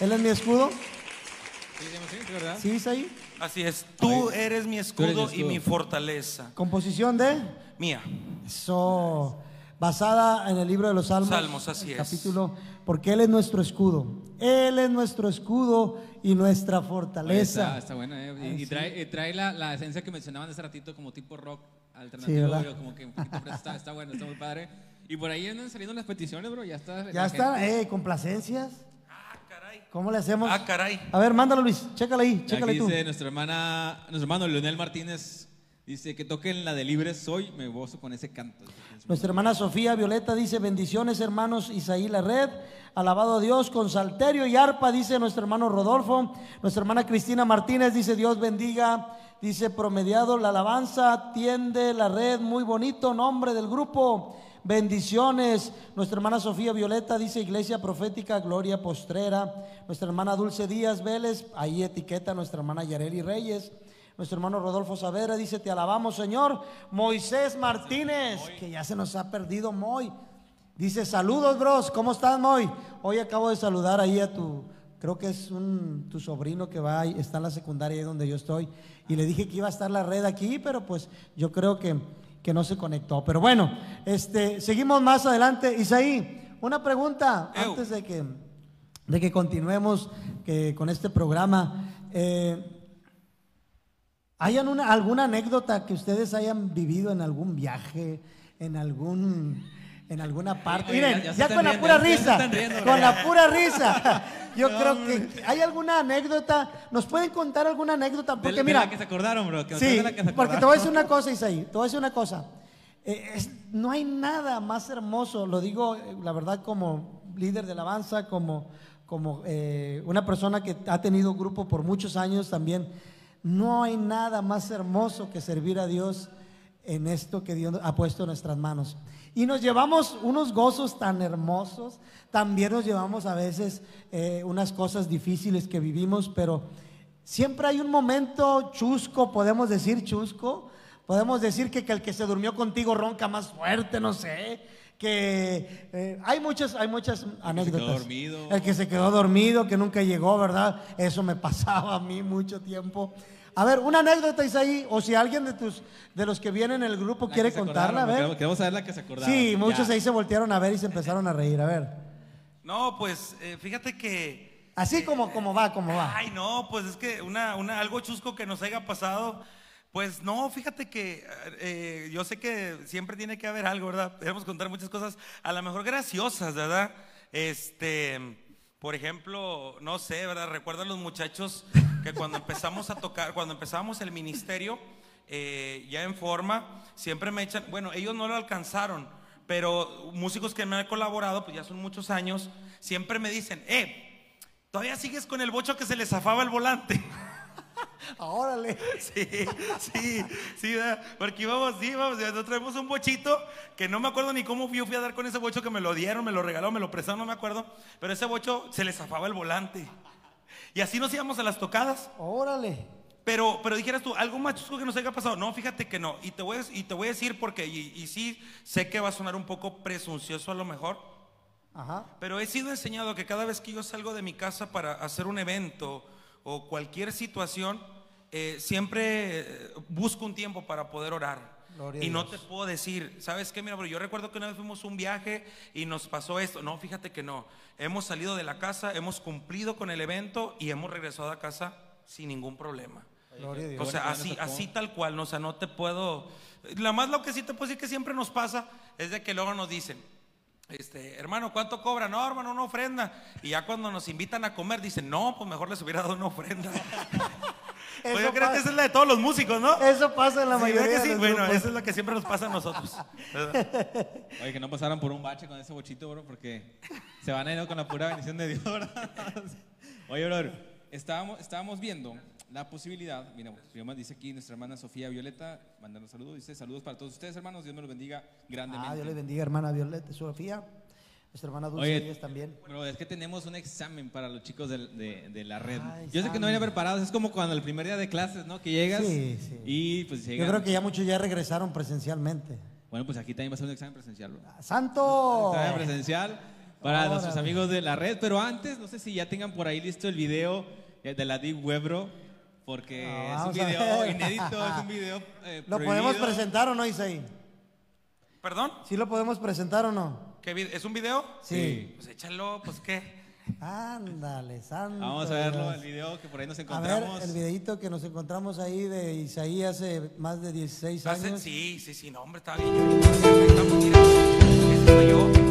Él es mi escudo. Sí, sí, sí, ¿verdad? ¿Sí, es ahí? Así es. Tú eres mi escudo, y mi fortaleza. Composición de Mía. eso, basada en el libro de los Salmos. Salmos, así el es. Capítulo, porque Él es nuestro escudo. Él es nuestro escudo y nuestra Oye, fortaleza. Está, está buena, ¿eh? Y, y sí. trae, eh, trae la, la esencia que mencionaban hace ratito, como tipo rock Sí, alternativo, pero como que un poquito está, está bueno, está muy padre. Y por ahí andan saliendo las peticiones, bro, ya está. Ya está, gente- eh, complacencias. Ah, caray. ¿Cómo le hacemos? Ah, caray. A ver, mándalo Luis, chécale ahí, chécale Aquí tú. dice nuestra hermana, nuestro hermano Leonel Martínez, dice que toquen la de Libre Soy, me gozo con ese canto. Nuestra hermana Sofía Violeta dice, bendiciones hermanos Isaí La Red, alabado a Dios con salterio y arpa, dice nuestro hermano Rodolfo. Nuestra hermana Cristina Martínez dice, Dios bendiga, dice promediado la alabanza, tiende la red, muy bonito nombre del grupo. Bendiciones. Nuestra hermana Sofía Violeta dice Iglesia Profética Gloria Postrera. Nuestra hermana Dulce Díaz Vélez, ahí etiqueta a nuestra hermana Yareli Reyes. Nuestro hermano Rodolfo Savera dice, te alabamos Señor. Moisés Martínez, que ya se nos ha perdido Moy. Dice, saludos bros, ¿cómo estás Moy? Hoy acabo de saludar ahí a tu, creo que es un, tu sobrino que va, ahí, está en la secundaria ahí donde yo estoy. Y le dije que iba a estar la red aquí, pero pues yo creo que, que no se conectó. Pero bueno, este, seguimos más adelante. Isaí, una pregunta antes de que, de que continuemos que, con este programa. Eh, ¿Hay alguna, alguna anécdota que ustedes hayan vivido en algún viaje, en algún en alguna parte? Oye, Miren, ya- ya ya, con la riendo, pura ya se risa, riendo, con la pura risa. Yo creo que hay alguna anécdota. ¿Nos pueden contar alguna anécdota? De, Porque de mira, la que se acordaron, bro. Que Sí, la que se porque te acordaron. voy a decir una cosa, Isaí, te voy a decir una cosa. Eh, es- no hay nada más hermoso, lo digo eh, la verdad como líder de alabanza, como, como eh, una persona que ha tenido grupo por muchos años también. No hay nada más hermoso que servir a Dios en esto que Dios ha puesto en nuestras manos. Y nos llevamos unos gozos tan hermosos, también nos llevamos a veces eh, unas cosas difíciles que vivimos, pero siempre hay un momento chusco, podemos decir chusco, podemos decir que, que el que se durmió contigo ronca más fuerte, no sé, que eh, hay muchas, hay muchas anécdotas. dormido. El que se quedó dormido, que nunca llegó, ¿verdad? Eso me pasaba a mí mucho tiempo. A ver, una anécdota, Isaí, o si alguien de tus, de los que vienen en el grupo La quiere contarla, a ver. Queremos, saber la que se acordaron. Sí, muchos Ya. ahí se voltearon a ver y se empezaron a reír, a ver. No, pues eh, fíjate que. Así como, como va, como va. Ay, no, pues es que una, una, algo chusco que nos haya pasado. Pues no, fíjate que eh, yo sé que siempre tiene que haber algo, ¿verdad? Podemos contar muchas cosas, a lo mejor graciosas, ¿verdad? Este, por ejemplo, no sé, ¿verdad? Recuerdo a los muchachos que cuando empezamos a tocar, cuando empezamos el ministerio, eh, ya en forma, siempre me echan, bueno, ellos no lo alcanzaron, pero músicos que me han colaborado, pues ya son muchos años, siempre me dicen, eh, todavía sigues con el bocho que se le zafaba el volante. Órale. Sí, sí, sí, ¿verdad? porque íbamos, sí, íbamos, ya nos traemos un bochito que no me acuerdo ni cómo yo fui a dar con ese bocho que me lo dieron, me lo regalaron, me lo prestaron, no me acuerdo, pero ese bocho se le zafaba el volante. Y así nos íbamos a las tocadas. Órale. Pero, pero dijeras tú, algo más chusco que nos haya pasado. No, fíjate que no. Y te voy a, y te voy a decir porque, y, y sí, sé que va a sonar un poco presuncioso a lo mejor, Ajá. pero he sido enseñado que cada vez que yo salgo de mi casa para hacer un evento o cualquier situación, eh, siempre eh, busco un tiempo para poder orar. Gloria y no te puedo decir, ¿sabes qué? Mira, pero yo recuerdo que una vez fuimos un viaje y nos pasó esto. No, fíjate que no. Hemos salido de la casa, hemos cumplido con el evento y hemos regresado a casa sin ningún problema. Gloria a Dios. O sea, así, así tal cual, ¿no? o sea, no te puedo. La más lo que sí te puedo decir que siempre nos pasa es de que luego nos dicen, este, hermano, ¿cuánto cobra? No, hermano, una ofrenda. Y ya cuando nos invitan a comer, dicen, no, pues mejor les hubiera dado una ofrenda. pues Eso yo creo que esa es la de todos los músicos, ¿no? Eso pasa en la Sí, mayoría ¿verdad que de sí? los Bueno, grupos. eso es lo que siempre nos pasa a nosotros. Oye, que no pasaran por un bache con ese bochito, bro, porque se van a ir con la pura bendición de Dios, ¿verdad? Oye, bro, estábamos, estábamos viendo la posibilidad, mira, primero dice aquí nuestra hermana Sofía Violeta, mandando saludos, dice saludos para todos ustedes, hermanos, Dios me los bendiga grandemente. Ah, Dios le bendiga, hermana Violeta, Sofía. Nuestra hermana Dulce Oye, también. Bro, es que tenemos un examen para los chicos de, de la red. Ay, Yo sé que no santo. preparados, es como cuando el primer día de clases, ¿no? Que llegas Sí, sí. y pues Yo llegan. creo que ya muchos ya regresaron presencialmente. Bueno, pues aquí también va a ser un examen presencial. ¿no? ¡Santo! Examen presencial para Órale. nuestros amigos de la red. Pero antes, no sé si ya tengan por ahí listo el video eh, de la Deep Webro, porque No, es un video inédito, es un video eh, ¿Lo podemos presentar o no, Isaí? ¿Perdón? ¿Sí lo podemos presentar o no? ¿Qué ¿Es un video? Sí. Pues échalo, pues qué. Ándale, santo. Vamos a verlo, Dios. el video que por ahí nos A ver, encontramos. el videito que nos encontramos ahí de Isaí hace más de 16 Hace- años. sí, sí, sí, no, hombre, estaba bien. yo- estamos, mira. Ese soy yo.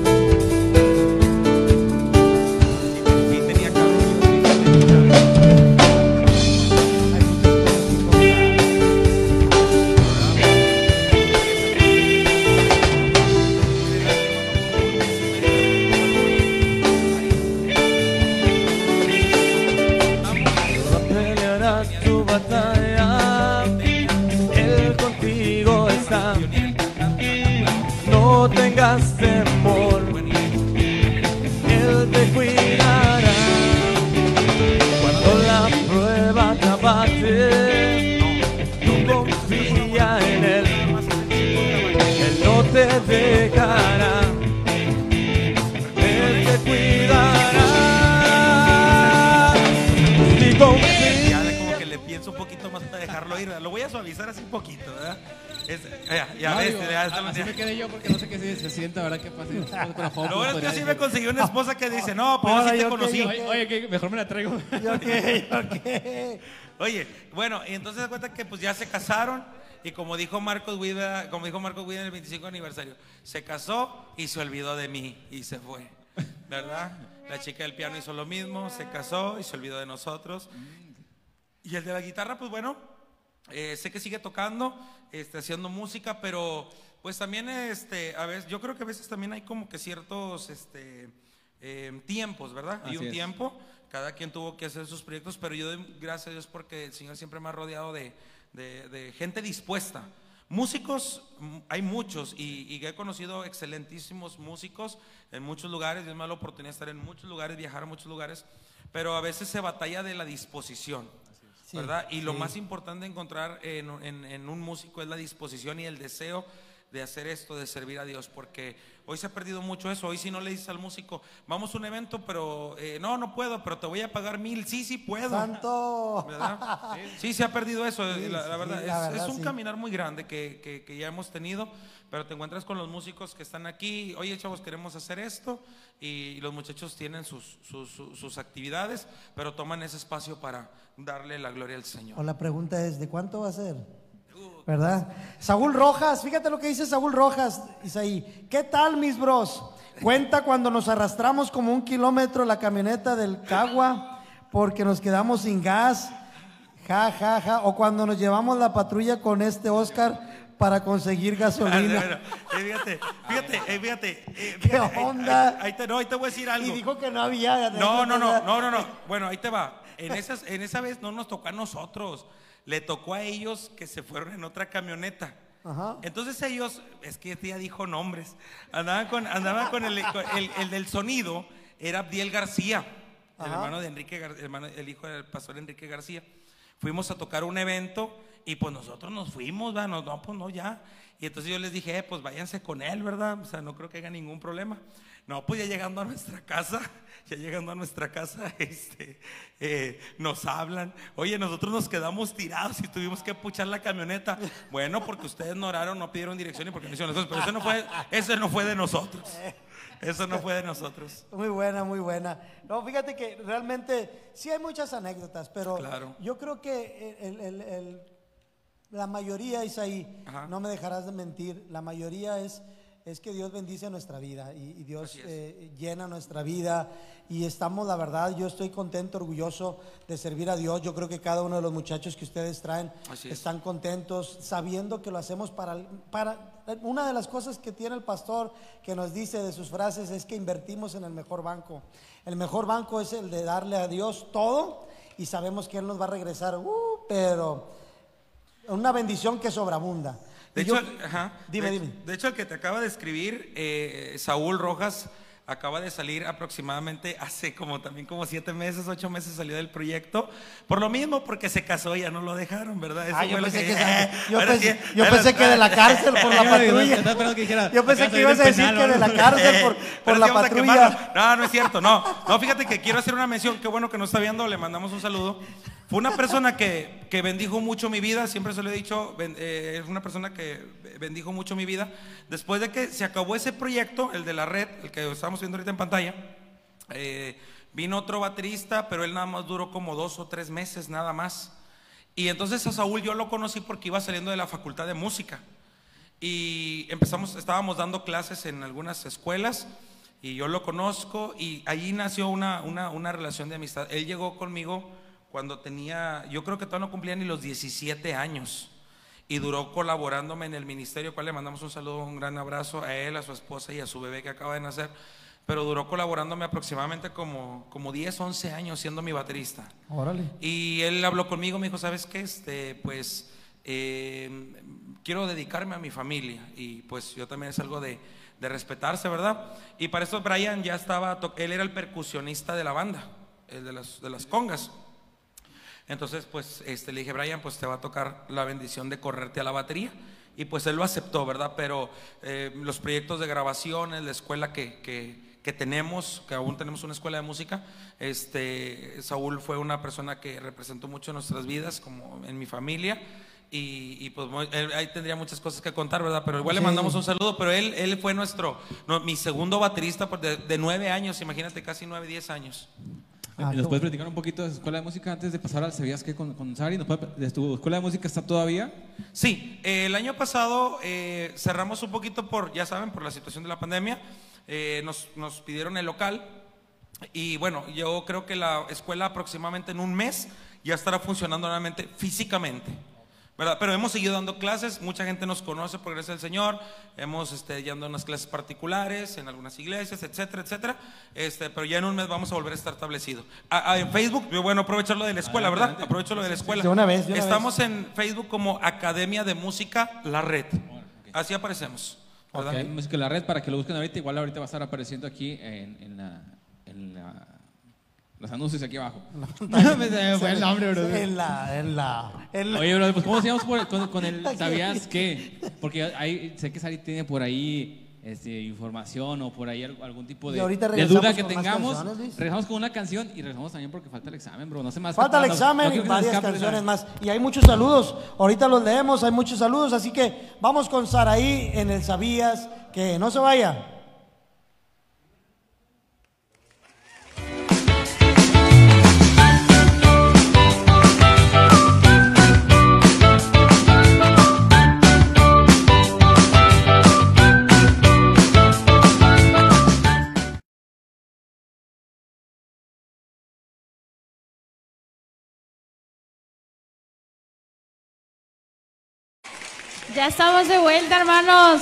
¿Yo qué? ¿Yo qué? Oye, bueno, y entonces se cuenta que pues ya se casaron y como dijo Marcos Guida, como dijo Marcos Guida en el 25 aniversario, se casó y se olvidó de mí y se fue, ¿verdad? La chica del piano hizo lo mismo, se casó y se olvidó de nosotros. Y el de la guitarra, pues bueno, eh, sé que sigue tocando, este, haciendo música, pero pues también, este, a veces, yo creo que a veces también hay como que ciertos, este, eh, tiempos, ¿verdad? Hay un es. tiempo, cada quien tuvo que hacer sus proyectos, pero yo doy gracias a Dios porque el Señor siempre me ha rodeado de, de- de gente dispuesta. Músicos, mm, hay muchos y, y he conocido excelentísimos músicos en muchos lugares, Dios me da la oportunidad de estar en muchos lugares, viajar a muchos lugares, pero a veces se batalla de la disposición. Sí, ¿verdad? Y lo sí. más importante de encontrar en, en- en un músico es la disposición y el deseo de hacer esto, de servir a Dios, porque hoy se ha perdido mucho eso. Hoy si no le dices al músico, vamos a un evento, pero eh, no, no puedo, pero te voy a pagar mil, sí, sí puedo. ¡Santo! ¿verdad? Sí, se ha perdido eso, Sí, la, la sí, verdad. es, un sí. caminar muy grande que, que- que ya hemos tenido, pero te encuentras con los músicos que están aquí, oye chavos, queremos hacer esto, y los muchachos tienen sus, sus, sus- sus actividades, pero toman ese espacio para darle la gloria al Señor. O la pregunta es, ¿de cuánto va a ser? ¿Verdad? Saúl Rojas, fíjate lo que dice Saúl Rojas, Isaí. ¿Qué tal, mis bros? Cuenta cuando nos arrastramos como un kilómetro la camioneta del Cagua porque nos quedamos sin gas. Ja, ja, ja. O cuando nos llevamos la patrulla con este Oscar para conseguir gasolina. eh, fíjate, fíjate, eh, fíjate. eh, ¿Qué fíjate, onda? Ahí, ahí te, no, ahí te voy a decir Y algo. dijo que no había. No, no, no, no, no, no. Bueno, ahí te va. En, esas, en esa vez no nos tocó a nosotros. Le tocó a ellos que se fueron en otra camioneta. Ajá. Entonces ellos, es que este ya dijo nombres, andaban con, andaban con el, con el- el del sonido, era Abdiel García, el Ajá. hermano de Enrique, Gar- hermano- el hijo del pastor Enrique García. Fuimos a tocar un evento y pues nosotros nos fuimos, ¿verdad? No, no, pues no, ya. Y entonces yo les dije, eh, pues váyanse con él, ¿verdad? O sea, no creo que haya ningún problema. No, pues ya llegando a nuestra casa, ya llegando a nuestra casa, este, eh, nos hablan. Oye, nosotros nos quedamos tirados y tuvimos que puchar la camioneta. Bueno, porque ustedes no oraron, no pidieron dirección y porque no hicieron las cosas. Pero eso no fue, eso no fue de nosotros. Eso no fue de nosotros. Muy buena, muy buena. No, fíjate que realmente sí hay muchas anécdotas, pero Claro. yo creo que el- el- el- la mayoría es ahí, Ajá. no me dejarás de mentir, la mayoría es, es que Dios bendice nuestra vida y, y Dios eh, llena nuestra vida y estamos, la verdad, yo estoy contento, orgulloso de servir a Dios. Yo creo que cada uno de los muchachos que ustedes traen Así es. están contentos, sabiendo que lo hacemos para, para... Una de las cosas que tiene el pastor que nos dice de sus frases es que invertimos en el mejor banco. El mejor banco es el de darle a Dios todo y sabemos que Él nos va a regresar, uh, pero una bendición que sobreabunda. De hecho, yo- ajá. dime, de, dime. de hecho, el que te acaba de escribir, eh, Saúl Rojas, acaba de salir aproximadamente hace como también como siete meses, ocho meses salió del proyecto. Por lo mismo, porque se casó y ya no lo dejaron, ¿verdad? Eso Ah, yo pensé, que- que, yo pensé, sí, yo ahora- pensé que de la cárcel por la patrulla. Yo pensé que ibas a decir que de la ¿no? cárcel por, por la patrulla. No, no es cierto, no. No, fíjate que quiero hacer una mención. Qué bueno que nos está viendo, le mandamos un saludo. Fue una persona que, que bendijo mucho mi vida, siempre se lo he dicho, eh, es una persona que bendijo mucho mi vida. Después de que se acabó ese proyecto, el de la red, el que estamos viendo ahorita en pantalla, eh, vino otro baterista, pero él nada más duró como dos o tres meses, nada más. Y entonces a Saúl yo lo conocí porque iba saliendo de la facultad de música. Y empezamos, estábamos dando clases en algunas escuelas y yo lo conozco y allí nació una, una, una relación de amistad. Él llegó conmigo cuando tenía, yo creo que todavía no cumplía ni los 17 años y duró colaborándome en el ministerio, cual le mandamos un saludo, un gran abrazo a él, a su esposa y a su bebé que acaba de nacer. Pero duró colaborándome aproximadamente como, como 10, 11 años siendo mi baterista. Órale. Y él habló conmigo, me dijo, ¿sabes qué? Este, pues eh, quiero dedicarme a mi familia y pues yo también es algo de, de respetarse, ¿verdad? Y para eso Brian ya estaba, él era el percusionista de la banda, el de las, de las congas. Entonces, pues este, le dije, Brian, pues te va a tocar la bendición de correrte a la batería. Y pues él lo aceptó, ¿verdad? Pero eh, los proyectos de grabaciones, la escuela que, que- que tenemos, que aún tenemos una escuela de música, este, Saúl fue una persona que representó mucho en nuestras vidas, como en mi familia. Y, y, pues él- ahí tendría muchas cosas que contar, ¿verdad? Pero igual Sí. le mandamos un saludo, pero él, él fue nuestro, no, mi segundo baterista por de, de nueve años, imagínate, casi nueve, diez años. Ah, ¿Nos qué puedes platicar un poquito de su escuela de música antes de pasar al ¿Sabías qué con, con Sari? ¿Nos puede- ¿De tu escuela de música está todavía? Sí, eh, el año pasado eh, cerramos un poquito por, ya saben, por la situación de la pandemia. Eh, nos, nos pidieron el local y bueno, yo creo que la escuela aproximadamente en un mes ya estará funcionando nuevamente físicamente. ¿Verdad? Pero hemos seguido dando clases, mucha gente nos conoce por gracia del Señor, hemos este, ya dado unas clases particulares en algunas iglesias, etcétera, etcétera, este, pero ya en un mes vamos a volver a estar establecido. Ah, ah, en Facebook, bueno, aprovecho lo de la escuela, ¿verdad? Aprovecho lo de la escuela. De una vez, de una Estamos en Facebook como Academia de Música La Red. Así aparecemos. ¿verdad? Ok, Música la red para que lo busquen ahorita. Igual ahorita va a estar apareciendo aquí en, en la, en la- los anuncios aquí abajo. Me se me fue el nombre, bro. En la, en la, en la- Oye, bro, pues ¿cómo sigamos por- con, con el ¿Sabías qué? Porque ahí, sé que Sari tiene por ahí este, información o por ahí al- algún tipo de, Y ahorita de regresamos duda que con más tengamos. canciones, Luis. regresamos con una canción y regresamos también porque falta el examen, bro. No se más. Falta el examen y varias canciones más. Y hay muchos saludos. Ahorita los leemos, hay muchos saludos. Así que vamos con Saraí en el Sabías que no se vaya. Ya estamos de vuelta, hermanos.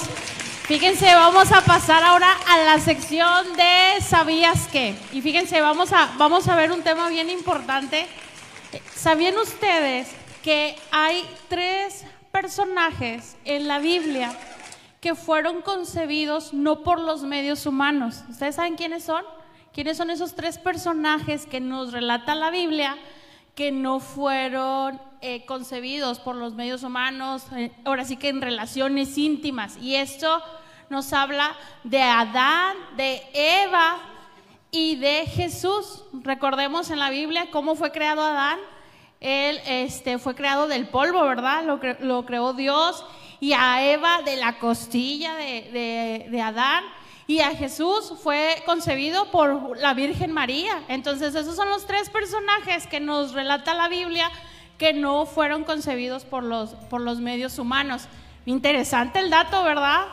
Fíjense, vamos a pasar ahora a la sección de ¿Sabías qué? Y fíjense, vamos a, vamos a ver un tema bien importante. ¿Sabían ustedes que hay tres personajes en la Biblia que fueron concebidos no por los medios humanos? ¿Ustedes saben quiénes son? ¿Quiénes son esos tres personajes que nos relata la Biblia que no fueron eh, concebidos por los medios humanos, eh, ahora sí que en relaciones íntimas. Y esto nos habla de Adán, de Eva y de Jesús. Recordemos en la Biblia cómo fue creado Adán. Él este, fue creado del polvo, ¿verdad? Lo, lo creó Dios. Y a Eva de la costilla de- de Adán. Y a Jesús fue concebido por la Virgen María. Entonces esos son los tres personajes que nos relata la Biblia que no fueron concebidos por los, por los medios humanos. Interesante el dato, ¿verdad?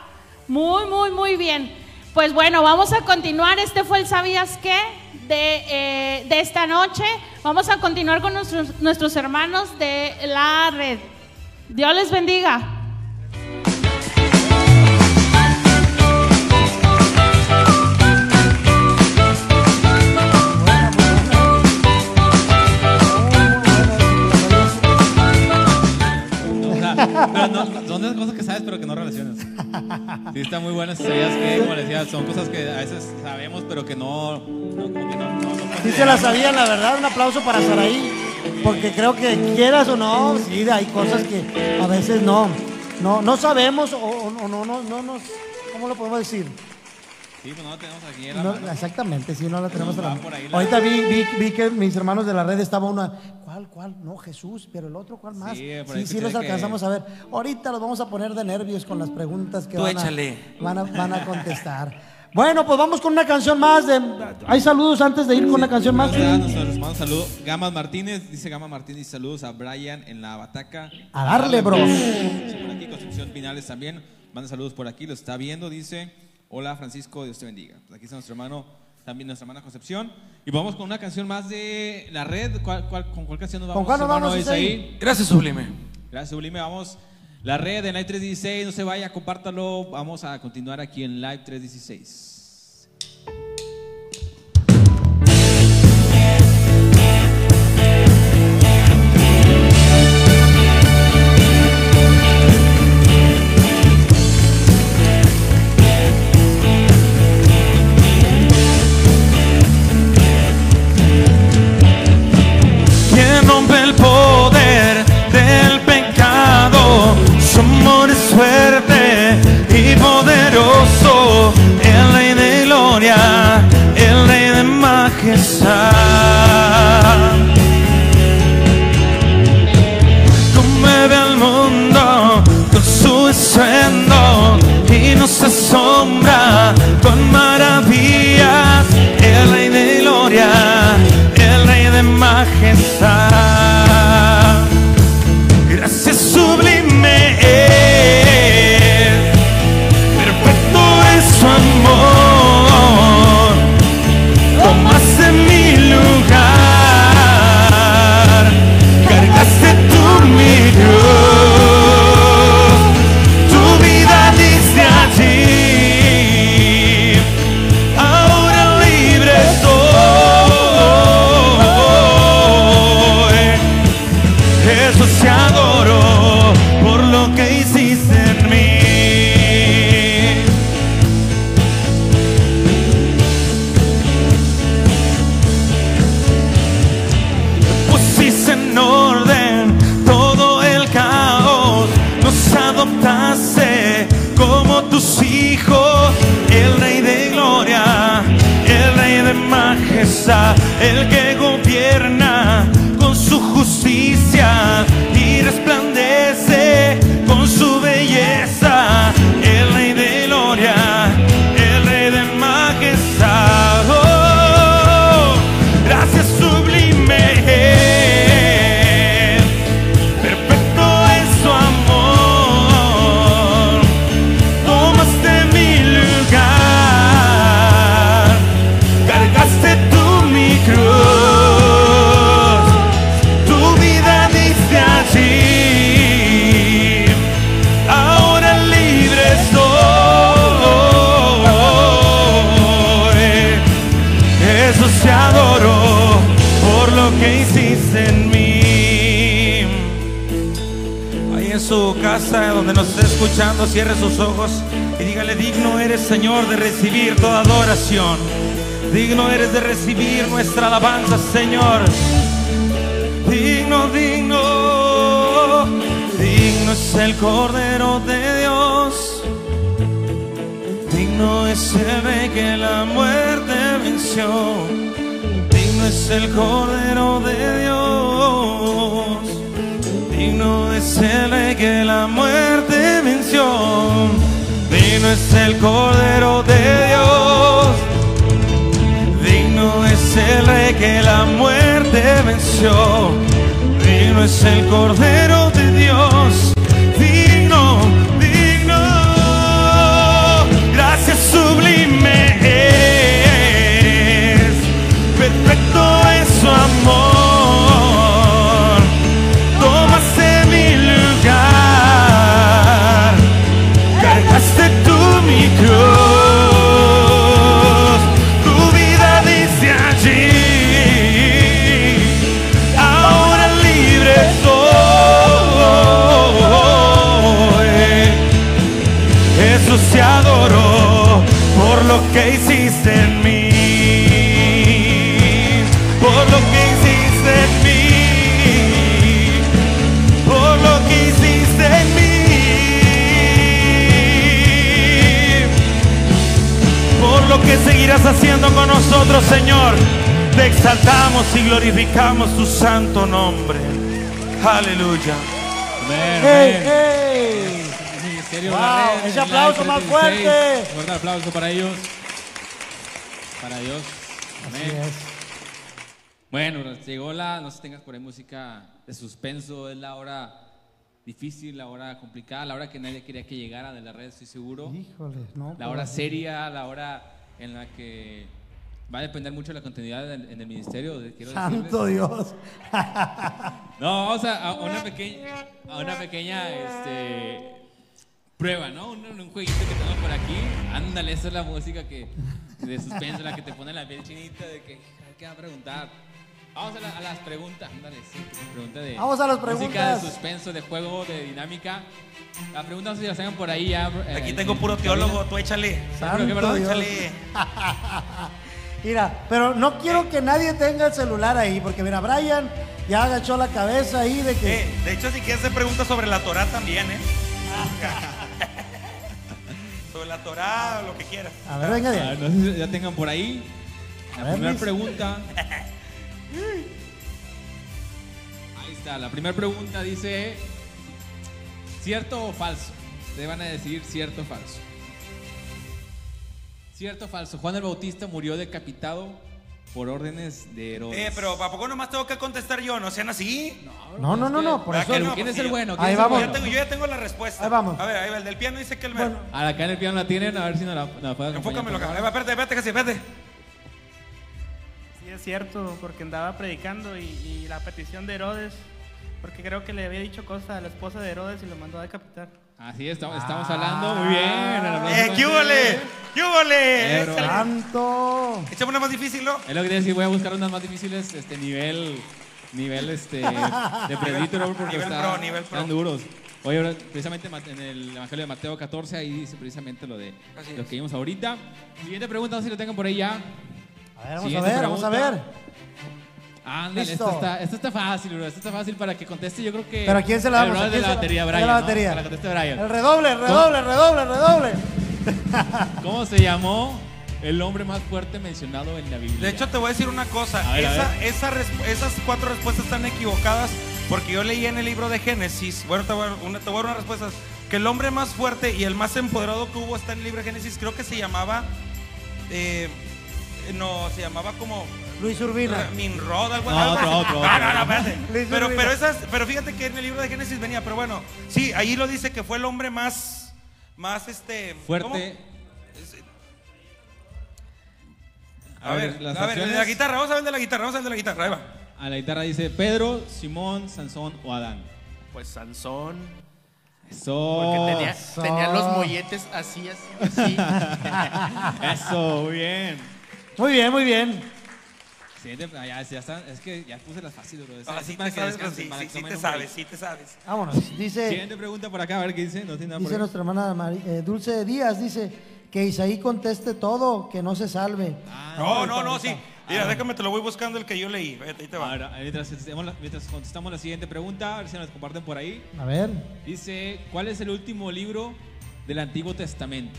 Muy, muy, muy bien. Pues bueno, vamos a continuar. Este fue el ¿Sabías qué? De, eh, de esta noche. Vamos a continuar con nuestros, nuestros hermanos de la red. Dios les bendiga. Pero no, son esas cosas que sabes, pero que no relacionas. Sí, está muy buenas. ¿Sabías que, como les decía, son cosas que a veces sabemos, pero que no. no, como que no, no, no Sí se la sabían, la verdad, un aplauso para Saraí, porque creo que quieras o no, sí, hay cosas que a veces no, no, no sabemos o, o- o no, no, no nos, ¿cómo lo podemos decir? Sí, pues no lo tenemos aquí en la No, mano. exactamente, sí, no la tenemos la mano. la- Ahorita vi, vi, vi que mis hermanos de la red estaba una, ¿cuál, cuál? No, Jesús, pero el otro, ¿cuál más? Sí, Sí, los que- alcanzamos a ver. Ahorita los vamos a poner de nervios con las preguntas que Tú van a, van, a, van a contestar. Bueno, pues vamos con una canción más. De, ¿Hay saludos antes de ir con una canción más? Saludos. Gamas Martínez, dice Gama Martínez, saludos a Brian en la bataca. A darle, bros. Sí, por aquí, Concepción Pinales también. Manda saludos por aquí, lo está viendo, dice. Hola Francisco, Dios te bendiga. Pues aquí está nuestro hermano, también nuestra hermana Concepción. Y vamos con una canción más de la red. ¿Cuál, cuál- con cuál canción nos vamos? ¿Con cuál nos hermano vamos, Isaí? Isaí? Gracias, Sublime. Gracias, Sublime. Vamos. La red en Live 316, no se vaya, compártalo. Vamos a continuar aquí en Live 316. Glorificamos tu santo nombre. Aleluya. Amén, ¡Ey, amén. ey! Ministerio Wow, La Red, ese aplauso más 316. fuerte. Un fuerte aplauso para ellos. Para Dios. Amén. Bueno, nos llegó la, no sé si tengas por ahí música de suspenso, es la hora difícil, la hora complicada, la hora que nadie quería que llegara de la red, estoy seguro. Híjole, no. La pues, hora seria, la hora en la que va a depender mucho de la continuidad en, en el ministerio, quiero Santo decirles. Dios. No, vamos a, a una pequeña, a una pequeña este, prueba, ¿no? Un, un jueguito que tengo por aquí. Ándale, esa es la música que, de suspenso, la que te pone la piel chinita de que, ¿qué va a preguntar? Vamos a, la- a las preguntas, ándale, sí, pregunta de Vamos a las música preguntas. de suspenso, de juego, de dinámica. La pregunta no sé si las hagan por ahí ya. eh, Aquí en- tengo en puro cabina. teólogo, tú échale. ¿Pero qué, Santo perdón? Dios. Échale. Mira, pero no quiero que nadie tenga el celular ahí, porque mira, Brian ya agachó la cabeza ahí de que. Eh, de hecho, si quieres hacer preguntas sobre la Torah también, ¿eh? sobre la Torah o lo que quieras. A ver, venga de Ah, no sé si ya tengan por ahí. La ver, primera pregunta. Ahí está. La primera pregunta dice: ¿cierto o falso? Te van a decir cierto o falso. ¿Cierto o falso? Juan el Bautista murió decapitado por órdenes de Herodes. Eh, pero ¿a poco nomás tengo que contestar yo? ¿No sean así? No, no, no, no, por ¿Verdad eso. ¿Quién, no? quién es el bueno? ¿Quién Ahí es el vamos. Yo, bueno? tengo, yo ya tengo la respuesta. Ahí vamos. A ver, ahí va, el del piano dice que el mero. Bueno, A la acá en el piano la tienen, a ver si nos la, la puede acompañar, Enfócamelo acá. Ahí va, espérate, espérate, casi, espérate. Sí, es cierto, porque andaba predicando y, y la petición de Herodes, porque creo que le había dicho cosas a la esposa de Herodes y lo mandó a decapitar. Así estamos, estamos hablando. Muy bien. ¡Eh, qué húbole! ustedes. ¡Qué. Échale. Santo. Échame una más difícil, ¿no? Es lo que te decía, voy a buscar unas más difíciles, este nivel, nivel este de presbítero porque Nivel está- pro, nivel pro. están duros. Oye, precisamente en el Evangelio de Mateo 14 ahí dice precisamente lo de Así lo que vimos ahorita. Siguiente pregunta, no sé si lo tengan por ahí ya. A ver, vamos a ver, vamos a ver. Ándale, Listo. esta está, fácil, bro. Esta está fácil para que conteste. Yo creo que. ¿Pero a quién se la el damos? ¿A brother de la batería, Brian. la ¿no? batería? Que la conteste Brian. El redoble, el redoble, el redoble, el redoble. ¿Cómo se llamó el hombre más fuerte mencionado en la Biblia? De hecho, te voy a decir una cosa. A ver, a Esa- ver. esa res- esas cuatro respuestas están equivocadas porque yo leí en el libro de Génesis, bueno, te voy a dar una, te voy a dar una respuesta, que el hombre más fuerte y el más empoderado que hubo está en el libro de Génesis, creo que se llamaba, eh, no, se llamaba como Luis Urbina. Minrod, algo No, algo otro, así. otro, Ah, otro. no, no, espérate. Luis Pero, Urbina. pero, esas, pero fíjate que en el libro de Génesis venía, pero bueno, sí, ahí lo dice que fue el hombre más, más este... Fuerte. ¿cómo? A, ver, las a ver, de la guitarra, vamos a ver de la guitarra, vamos a ver de la guitarra, ahí va. A la guitarra dice Pedro, Simón, Sansón o Adán. Pues Sansón. Eso. Porque tenía, Eso. tenía los molletes así, así, así. Eso, muy bien. Muy bien, muy bien. Siguiente, ah, ya, ya está. Es que ya puse las fáciles, bro. Esa- Ah, esa sí es para te que sabes, descansen, sí, para sí, que sí tomen te un sabes, sí te sabes. Vámonos. Dice, Siguiente pregunta por acá, a ver qué dice. No tiene nada por dice ahí. nuestra hermana Mari- eh, Dulce Díaz, dice que Isaí conteste todo, que no se salve. Ah, No, no, no, sí. Mira, déjame, te lo voy buscando el que yo leí. Ahí te va. Ahora, mientras, contestemos la- mientras contestamos la siguiente pregunta, a ver si nos comparten por ahí. A ver, Dice, ¿cuál es el último libro del Antiguo Testamento?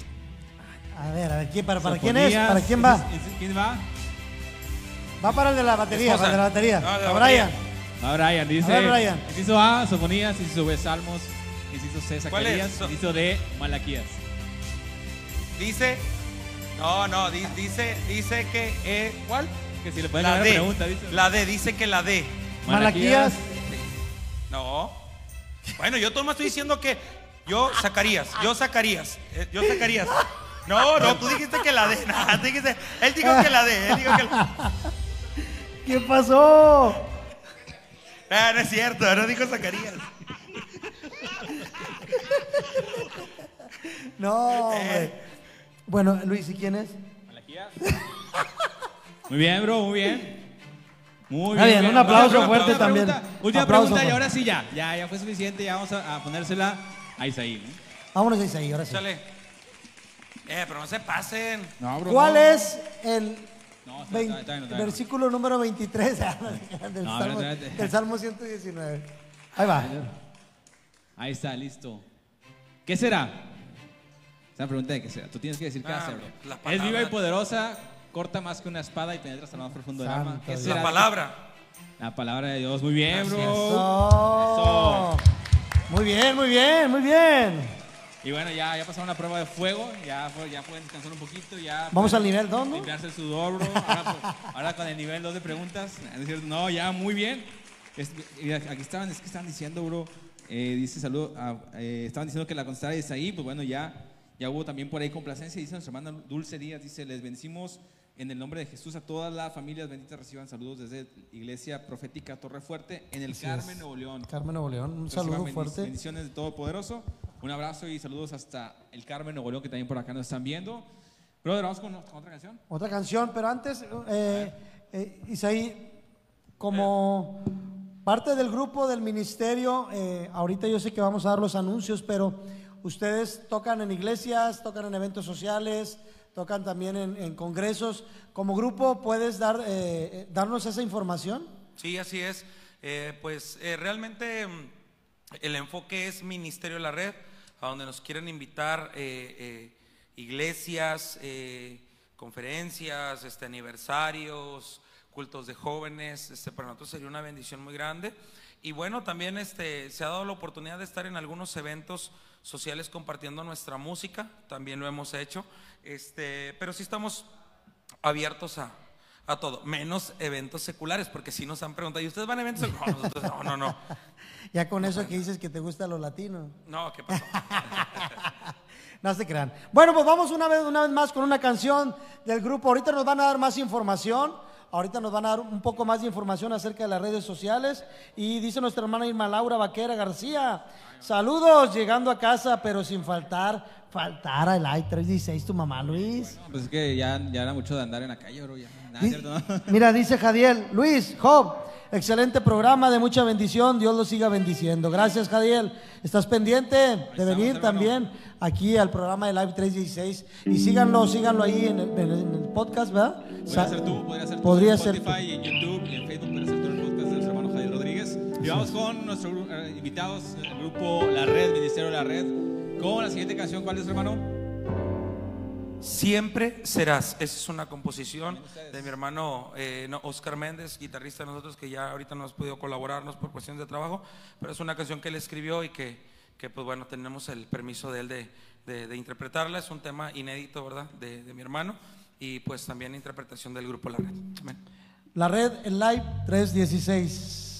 a ver, a ver, ¿quién, para, para quién es? ¿Para quién va? ¿quién- ¿Quién va? Va para el de la batería, Esposa. para el de la batería. No, de la a batería. Brian. Va Brian, dice. A ver, Brian. Inciso A, Sofonías, inciso B, Salmos, inciso C. Zacarías, So- inciso D, Malaquías. Dice. No, no, di- dice, dice que. Eh, ¿Cuál? Que si le pueden La D. pregunta, dice. La D, dice que la D. Malaquías. No. Bueno, yo todo me estoy diciendo que. Yo sacarías, yo sacarías, eh, yo sacarías. No, no, tú dijiste que la D. No, dijiste, él dijo que la D, él dijo que la ¿Qué pasó? Ah, no es cierto, no dijo Zacarías. No, hombre. Bueno, Luis, ¿y quién es? Malaquías. Muy bien, bro, muy bien. Muy Está bien, un aplauso Última fuerte pregunta, también. Última Aplauso pregunta y ahora sí ya. Ya, ya fue suficiente, ya vamos a, a ponérsela a Isaí. ¿no? Vámonos a Isaí, ahora sí. Échale. Eh, pero no se pasen. No, bro, ¿Cuál no. es el No, está- está- está versículo número 23 del, No, Salmo, del Salmo 119? Ahí va. Ahí está, listo. ¿Qué será? Esa pregunta de qué será. Tú tienes que decir qué Ah, hacer, bro. Es viva y poderosa corta más que una espada y penetra hasta lo más profundo del alma. ¿Qué Dios. será? La palabra. La palabra de Dios. Muy bien, bro. Eso. Muy bien, muy bien, muy bien. Y bueno, ya, ya pasaron la prueba de fuego, ya, ya pueden descansar un poquito, ya... Vamos al nivel dos, ¿no? Limpiarse el sudor, bro. Ahora, pues, ahora con el nivel 2 de preguntas. ¿no ya, muy bien. Es- aquí estaban, es que estaban diciendo, bro, eh, dice saludo, a- eh, estaban diciendo que la constante es ahí, pues bueno, ya, ya hubo también por ahí complacencia, dice nuestra hermana Dulce Díaz, dice, les bendecimos en el nombre de Jesús a todas las familias benditas reciban saludos desde Iglesia Profética Torre Fuerte en el Así Carmen, es. Nuevo León. Carmen Nuevo León, un Reciban saludo bendic- fuerte. Bendiciones de Todopoderoso. Un abrazo y saludos hasta el Carmen Nuevo León, que también por acá nos están viendo. Brother, vamos con, con otra canción. Otra canción, pero antes, eh, eh, Isaí, como parte del grupo del ministerio, eh, ahorita yo sé que vamos a dar los anuncios, pero ustedes tocan en iglesias, tocan en eventos sociales, tocan también en, congresos. Como grupo, ¿puedes dar, eh, eh, darnos esa información? Sí, así es. Eh, pues realmente mm, el enfoque es Ministerio de la Red, a donde nos quieren invitar iglesias, conferencias, este, aniversarios, cultos de jóvenes. Este, para nosotros sería una bendición muy grande. Y bueno, también este, se ha dado la oportunidad de estar en algunos eventos sociales compartiendo nuestra música, también lo hemos hecho. Este, pero sí estamos abiertos a, a todo, menos eventos seculares, porque si nos han preguntado, ¿y ustedes van a eventos seculares? No, nosotros, no, no, no. Ya con eso que dices que te gusta lo latino. No, ¿qué pasó? No se crean. Bueno, pues vamos una vez, una vez más con una canción del grupo. Ahorita nos van a dar más información. Ahorita nos van a dar un poco más de información acerca de las redes sociales. Y dice nuestra hermana Irma Laura Vaquera García. Saludos, llegando a casa, pero sin faltar, faltar al I-316, tu mamá Luis. Pues es que ya, ya era mucho de andar en la calle, bro. Ya. Nada, Di- ¿cierto? ¿no? Mira, dice Jadiel, Luis, Job, excelente programa de mucha bendición, Dios lo siga bendiciendo. Gracias, Jadiel. ¿Estás pendiente de venir también aquí al programa de Live 316? Y síganlo, síganlo ahí en el, en podcast, ¿verdad? Podría ser tú, podría ser tú Podría en ser Spotify, y en YouTube y en Facebook, podría ser tú el podcast de nuestro hermano Javier Rodríguez. Y vamos con nuestros eh, invitados, el grupo La Red, Ministerio de la Red, con la siguiente canción. ¿Cuál es, hermano? Siempre serás. Esa es una composición de mi hermano eh, no, Oscar Méndez, guitarrista de nosotros, que ya ahorita no has podido colaborarnos por cuestiones de trabajo, pero es una canción que él escribió y que, que, pues bueno, tenemos el permiso de él de, de- de interpretarla. Es un tema inédito, ¿verdad?, de, de mi hermano y pues también interpretación del grupo La Red. Amén. La red en Live 316.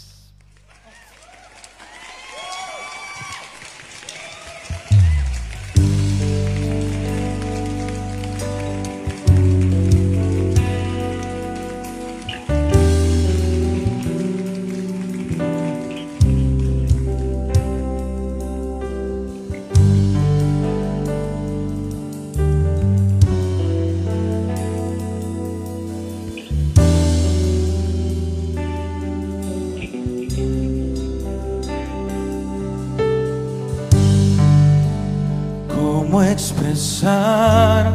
Expresar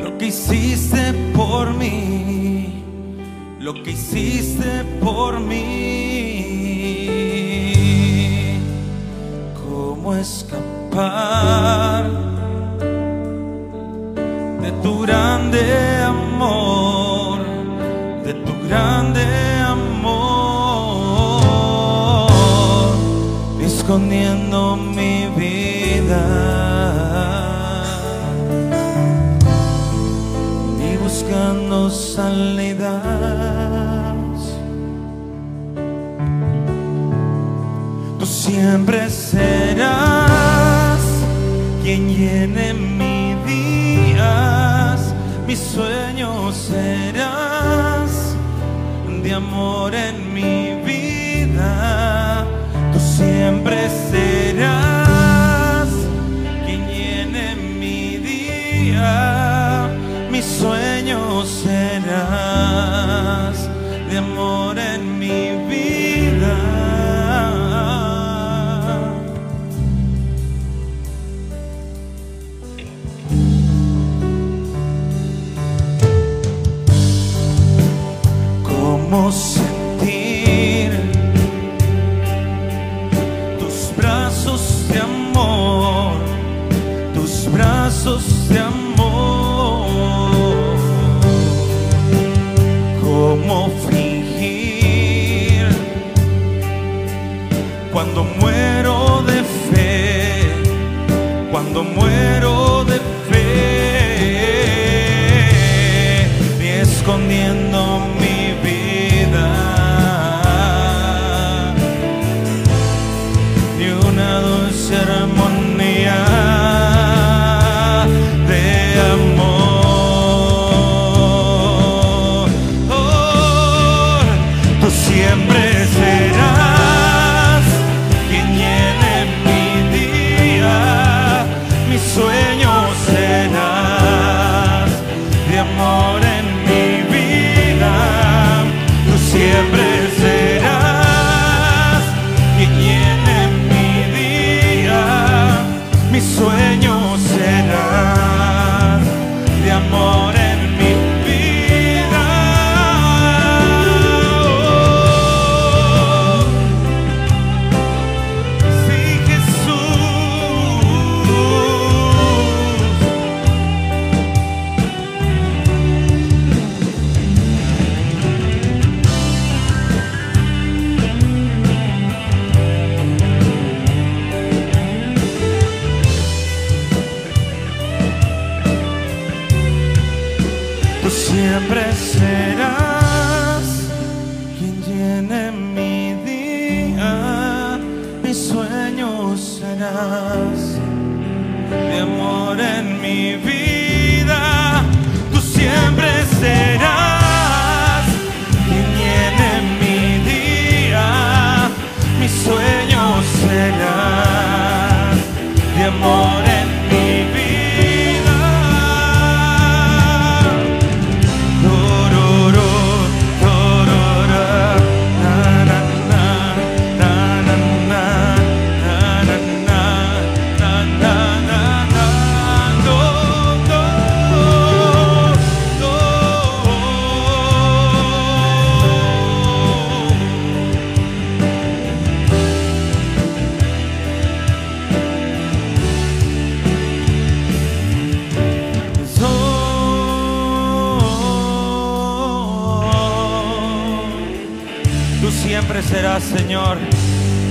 lo que hiciste por mí? Lo que hiciste por mí. ¿Cómo escapar de tu grande amor? De tu grande amor escondiendo mi y buscando salidas. Tú siempre serás quien llene mis días, mis sueños serás de amor en mis sueños serás de amor en mi vida. cómo sentir tus brazos de amor, tus brazos de amor.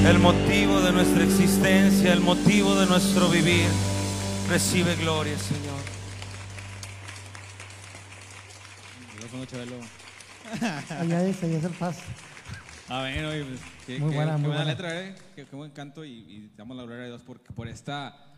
El motivo de nuestra existencia, el motivo de nuestro vivir. Recibe gloria, Señor. Allá es, allá es el paz. Ah, bueno, oye, pues, qué, Muy qué- buena, qué muy buena buena. letra, ¿eh? Qué, qué buen canto y, y damos la gloria a Dios por, por esta...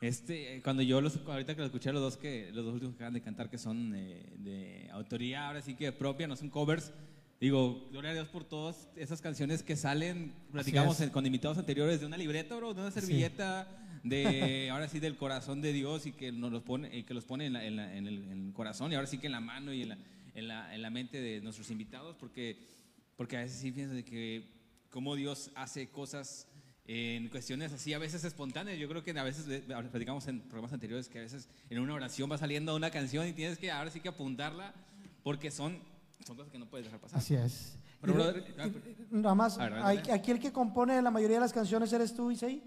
Este, cuando yo los, ahorita que lo escuché los dos que los dos últimos que acaban de cantar que son eh, de autoría, ahora sí que propia, no son covers. Digo, gloria a Dios por todas esas canciones que salen, platicamos en- con invitados anteriores de una libreta, bro, de una servilleta, de ahora sí del corazón de Dios y que nos los pone, y que los pone en, la- en la- en el, en el corazón y ahora sí que en la mano y en la, en la, en la mente de nuestros invitados, porque, porque a veces sí pienso de que cómo Dios hace cosas en cuestiones así, a veces espontáneas. Yo creo que a veces, eh, platicamos en programas anteriores, que a veces en una oración va saliendo una canción y tienes que ahora sí que apuntarla, porque son, son cosas que no puedes dejar pasar. Así es. Pero, Y- brother, ah, y- Nada más, ver, hay- aquí el que compone la mayoría de las canciones eres tú, Isaí.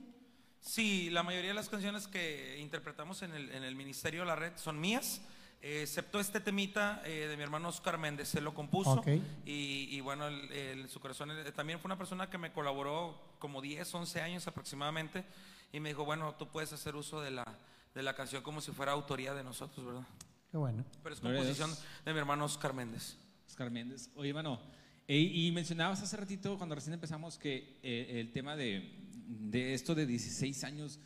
Sí, la mayoría de las canciones que interpretamos en el, en el Ministerio de la Red son mías, eh, excepto este temita eh, de mi hermano Oscar Méndez, él lo compuso. Ok. Y, y bueno, el- el- su corazón eh, también fue una persona que me colaboró como 10, 11 años aproximadamente. Y me dijo, bueno, tú puedes hacer uso de la, de la canción como si fuera autoría de nosotros, ¿verdad? Qué bueno. Pero es composición de mi hermano Oscar Méndez. Oscar Méndez. Oye, hermano, y mencionabas hace ratito, cuando recién empezamos, que eh, el tema de, de esto de 16 años,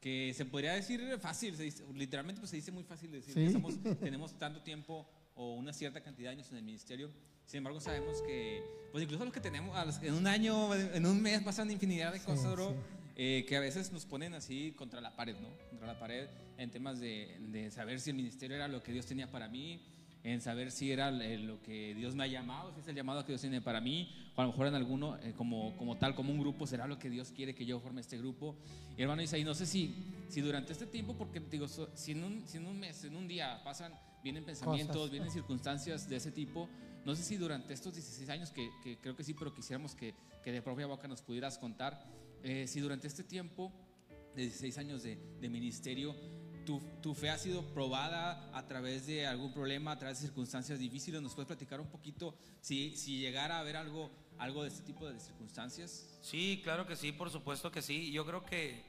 que se podría decir fácil, se dice- literalmente pues, se dice muy fácil decir que Sí. somos- tenemos tanto tiempo o una cierta cantidad de años en el ministerio. Sin embargo, sabemos que, pues incluso los que tenemos, en un año, en un mes pasan infinidad de cosas, bro, eh, que a veces nos ponen así contra la pared, ¿no? Contra la pared en temas de, de saber si el ministerio era lo que Dios tenía para mí, en saber si era eh, lo que Dios me ha llamado, si es el llamado que Dios tiene para mí, o a lo mejor en alguno, eh, como, como tal, como un grupo, será lo que Dios quiere que yo forme este grupo. Y hermano Isaí, no sé si, si durante este tiempo, porque digo, si, en un, si en un mes, en un día pasan, vienen pensamientos, Cosas. vienen circunstancias de ese tipo, no sé si durante estos 16 años, que, que creo que sí, pero quisiéramos que, que de propia boca nos pudieras contar, eh, si durante este tiempo de 16 años de, de ministerio, tu, tu fe ha sido probada a través de algún problema, a través de circunstancias difíciles. ¿Nos puedes platicar un poquito si, si llegara a haber algo, algo de este tipo de circunstancias? Sí, claro que sí, por supuesto que sí. Yo creo que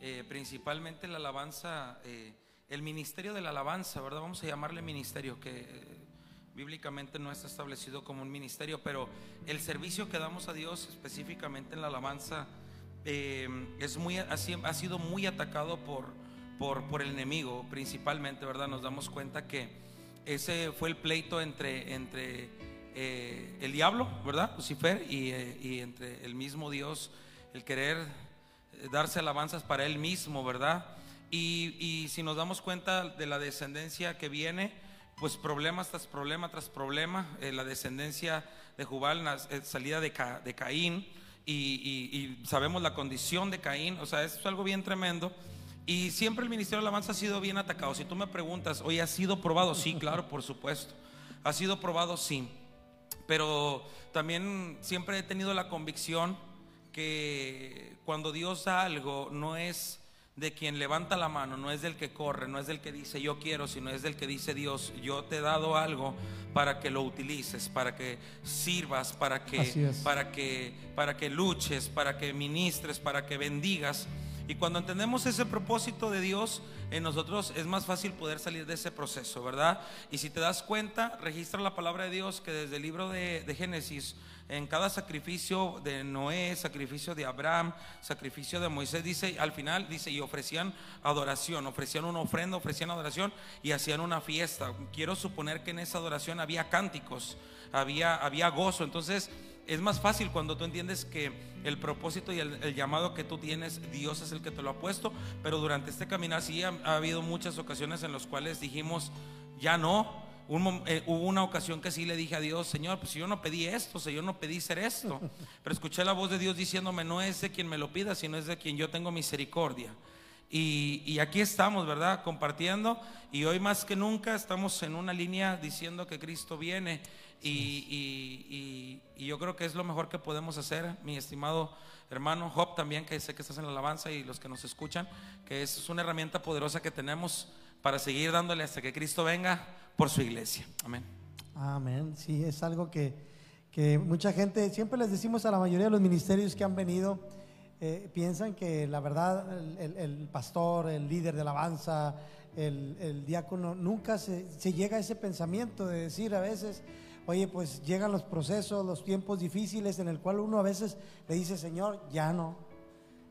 eh, principalmente la alabanza, eh, el ministerio de la alabanza, ¿verdad? Vamos a llamarle ministerio, que eh, bíblicamente no está establecido como un ministerio, pero el servicio que damos a Dios específicamente en la alabanza eh, es muy, ha, si- ha sido muy atacado por, por, por el enemigo, principalmente, ¿verdad? Nos damos cuenta que ese fue el pleito entre, entre eh, el diablo, ¿verdad? Lucifer, y, eh, y entre el mismo Dios, el querer eh, darse alabanzas para él mismo, ¿verdad? Y, y si nos damos cuenta de la descendencia que viene, pues problema tras problema tras problema, eh, la descendencia de Jubal, la eh, salida de, Ca- de Caín, y, y- y sabemos la condición de Caín, o sea, es algo bien tremendo. Y siempre el Ministerio de Alabanza ha sido bien atacado. Si tú me preguntas, oye, ¿ha sido probado? Sí, claro, por supuesto. ¿Ha sido probado? Sí. Pero también siempre he tenido la convicción que cuando Dios da algo, no es de quien levanta la mano, no es del que corre, no es del que dice yo quiero, sino es del que dice Dios, yo te he dado algo para que lo utilices, para que sirvas, para que, para que, para que luches, para que ministres, para que bendigas. Y cuando entendemos ese propósito de Dios en nosotros, es más fácil poder salir de ese proceso, ¿verdad? Y si te das cuenta, registra la palabra de Dios que desde el libro de, de Génesis, en cada sacrificio de Noé, sacrificio de Abraham, sacrificio de Moisés, dice, al final dice, y ofrecían adoración, ofrecían una ofrenda, ofrecían adoración y hacían una fiesta. Quiero suponer que en esa adoración había cánticos, había, había gozo. Entonces, es más fácil cuando tú entiendes que el propósito y el, el llamado que tú tienes, Dios es el que te lo ha puesto, pero durante este caminar sí ha, ha habido muchas ocasiones en las cuales dijimos, ya no. Un eh, hubo una ocasión que sí le dije a Dios, Señor, pues yo no pedí esto, Señor, no pedí ser esto, pero escuché la voz de Dios diciéndome, no es de quien me lo pida, sino es de quien yo tengo misericordia. Y, y aquí estamos, ¿verdad? Compartiendo. Y hoy más que nunca estamos en una línea diciendo que Cristo viene. Y, y- y- y yo creo que es lo mejor que podemos hacer, mi estimado hermano Job también, que sé que estás en la alabanza y los que nos escuchan, que es una herramienta poderosa que tenemos para seguir dándole hasta que Cristo venga por su iglesia. Amén. Amén. Sí, es algo que, que mucha gente, siempre les decimos a la mayoría de los ministerios que han venido, eh, piensan que la verdad el, el- el pastor, el líder de alabanza, el, el diácono, nunca se, se llega a ese pensamiento de decir a veces, oye, pues llegan los procesos, los tiempos difíciles en el cual uno a veces le dice, Señor, ya no,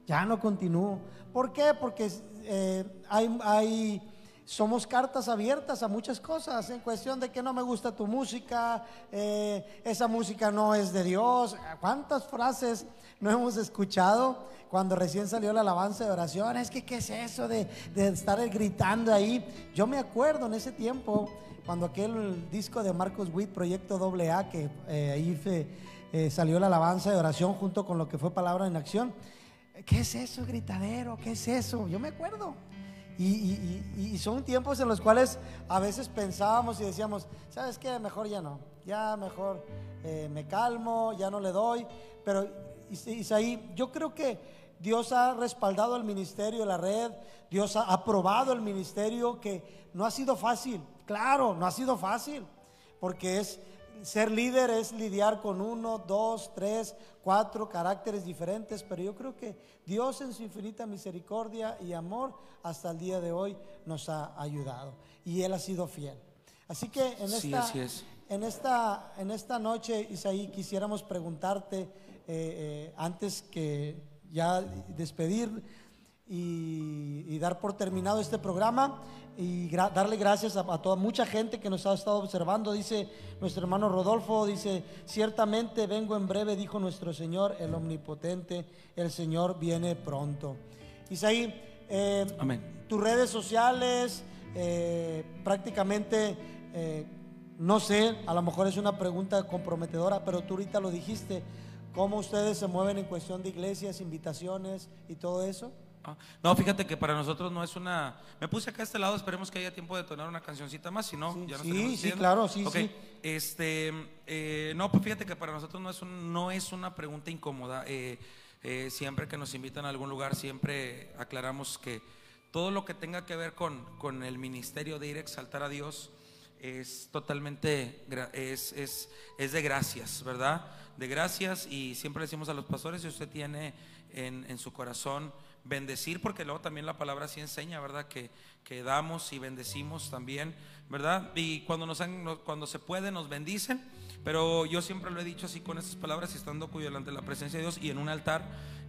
ya no continúo. ¿Por qué? Porque eh, hay, hay- somos cartas abiertas a muchas cosas en cuestión de que no me gusta tu música, eh, esa música no es de Dios. ¿Cuántas frases no hemos escuchado cuando recién salió la alabanza de oración? Es que, ¿qué es eso de, de estar gritando ahí? Yo me acuerdo en ese tiempo, cuando aquel disco de Marcos Witt, Proyecto AA, que eh, ahí eh, salió la alabanza de oración junto con lo que fue Palabra en Acción. ¿Qué es eso, gritadero? ¿Qué es eso? Yo me acuerdo. Y, y- y- y son tiempos en los cuales a veces pensábamos y decíamos, ¿sabes qué? Mejor ya no. Ya mejor eh, me calmo, ya no le doy. Pero Is- Isaí, yo creo que Dios ha respaldado el ministerio la red, Dios ha aprobado el ministerio que no ha sido fácil. Claro, no ha sido fácil, porque es ser líder es lidiar con uno, dos, tres, cuatro caracteres diferentes, pero yo creo que Dios en su infinita misericordia y amor hasta el día de hoy nos ha ayudado y Él ha sido fiel. Así que en Sí, esta, así es. en esta, en esta noche, Isaí, quisiéramos preguntarte, eh, eh, antes que ya despedir y, y dar por terminado este programa y gra- darle gracias a, a toda mucha gente que nos ha estado observando. Dice nuestro hermano Rodolfo, dice, ciertamente vengo en breve, dijo nuestro Señor, el omnipotente, el Señor viene pronto. Isaí, eh, Amén. tus redes sociales, eh, prácticamente, eh, no sé, a lo mejor es una pregunta comprometedora, pero tú ahorita lo dijiste, ¿cómo ustedes se mueven en cuestión de iglesias, invitaciones y todo eso? Ah, No, fíjate que para nosotros no es una. Me puse acá a este lado, esperemos que haya tiempo de tonar una cancioncita más, si no, Sí, ya nos sí, sí, claro, sí, Ok, sí. Este, eh, no, pues fíjate que para nosotros no es, un- no es una pregunta incómoda. Eh, eh, siempre que nos invitan a algún lugar, siempre aclaramos que todo lo que tenga que ver con, con el ministerio de ir a exaltar a Dios, es totalmente, es, es, es de gracias, ¿verdad? De gracias y siempre decimos a los pastores, si usted tiene en, en su corazón bendecir, porque luego también la palabra así enseña, ¿verdad? Que, que damos y bendecimos también, ¿verdad? Y cuando, nos han- cuando se puede nos bendicen, pero yo siempre lo he dicho así con estas palabras y estando cuyo delante de la presencia de Dios y en un altar,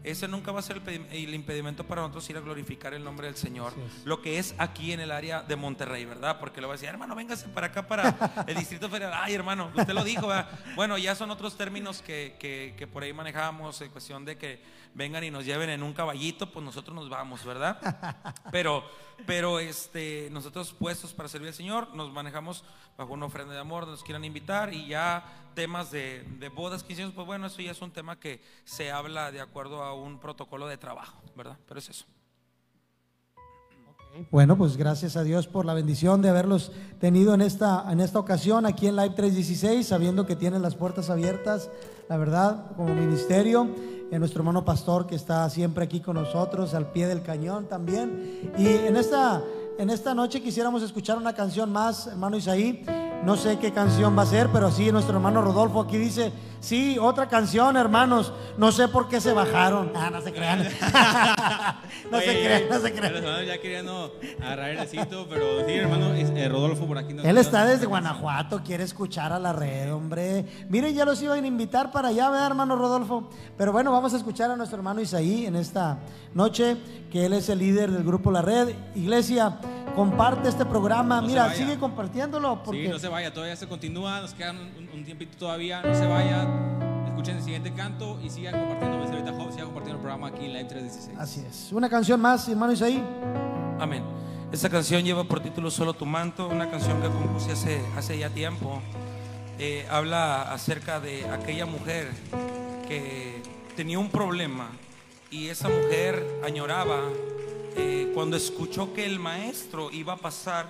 ese nunca va a ser el, pedi- el impedimento para nosotros ir a glorificar el nombre del Señor, lo que es aquí en el área de Monterrey, ¿verdad? Porque le voy a decir, hermano, véngase para acá, para el Distrito Federal. Ay, hermano, usted lo dijo, ¿verdad? Bueno, ya son otros términos que, que, que por ahí manejamos en cuestión de que vengan y nos lleven en un caballito, pues nosotros nos vamos, ¿verdad? Pero, pero este, nosotros puestos para servir al Señor, nos manejamos bajo una ofrenda de amor, nos quieran invitar y ya temas de, de bodas, 15 años, pues bueno, eso ya es un tema que se habla de acuerdo a un protocolo de trabajo, ¿verdad? Pero es eso. Bueno, pues gracias a Dios por la bendición de haberlos tenido en esta, en esta ocasión aquí en Live 316, sabiendo que tienen las puertas abiertas, la verdad, como ministerio. En nuestro hermano pastor que está siempre aquí con nosotros, al pie del cañón también. Y en esta, en esta noche quisiéramos escuchar una canción más, hermano Isaí. No sé qué canción va a ser, pero sí, nuestro hermano Rodolfo aquí dice, sí, otra canción, hermanos. No sé por qué se bajaron. Ah, no se crean. no se crean, no se Los crean. hermanos ya queriendo agarrar el pero sí, hermano, es- eh, Rodolfo por aquí. nos- Él está desde Guanajuato, quiere escuchar a la red, hombre. Miren, ya los iban a invitar para allá, ¿verdad, hermano Rodolfo? Pero bueno, vamos a escuchar a nuestro hermano Isaí en esta noche, que él es el líder del grupo La Red. Iglesia, comparte este programa. No Mira, sigue compartiéndolo porque Sí, no se vaya, todavía se continúa, nos quedan un, un tiempito todavía, no se vaya. Escuchen el siguiente canto y sigan compartiendo, ahorita Job, sigan compartiendo el programa aquí en Live 316. así es. Una canción más, hermano Isaí. Amén. Esta canción lleva por título Solo tu manto, una canción que compuse hace, hace ya tiempo. Eh, habla acerca de aquella mujer que tenía un problema y esa mujer añoraba eh, cuando escuchó que el maestro iba a pasar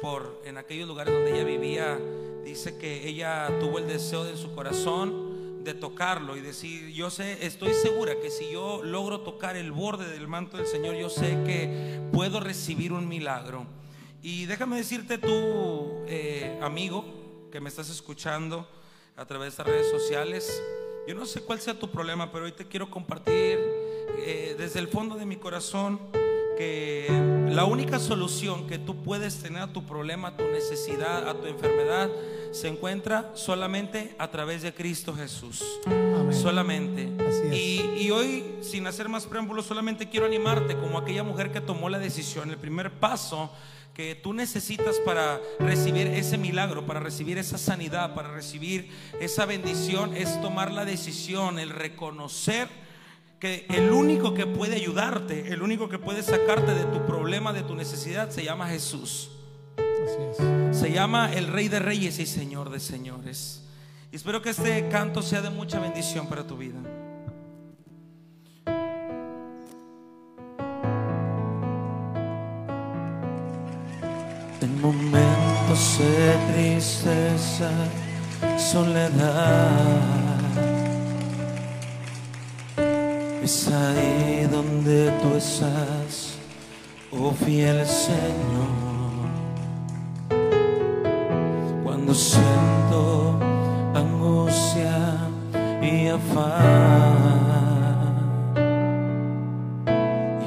por en aquellos lugares donde ella vivía. Dice que ella tuvo el deseo de su corazón de tocarlo y decir, yo sé, estoy segura que si yo logro tocar el borde del manto del Señor, yo sé que puedo recibir un milagro. Y déjame decirte tú, eh, amigo, que me estás escuchando a través de estas redes sociales, yo no sé cuál sea tu problema, pero hoy te quiero compartir eh, desde el fondo de mi corazón que la única solución que tú puedes tener a tu problema, a tu necesidad, a tu enfermedad, se encuentra solamente a través de Cristo Jesús. Amén. Solamente. Así es. Y, y hoy, sin hacer más preámbulos, solamente quiero animarte como aquella mujer que tomó la decisión, el primer paso que tú necesitas para recibir ese milagro, para recibir esa sanidad, para recibir esa bendición, es tomar la decisión, el reconocer que el único que puede ayudarte, el único que puede sacarte de tu problema, de tu necesidad, se llama Jesús. Así es. Se llama el Rey de Reyes y Señor de Señores. Y espero que este canto sea de mucha bendición para tu vida. En momentos de tristeza, soledad, es ahí donde tú estás, oh fiel Señor. Cuando siento angustia y afán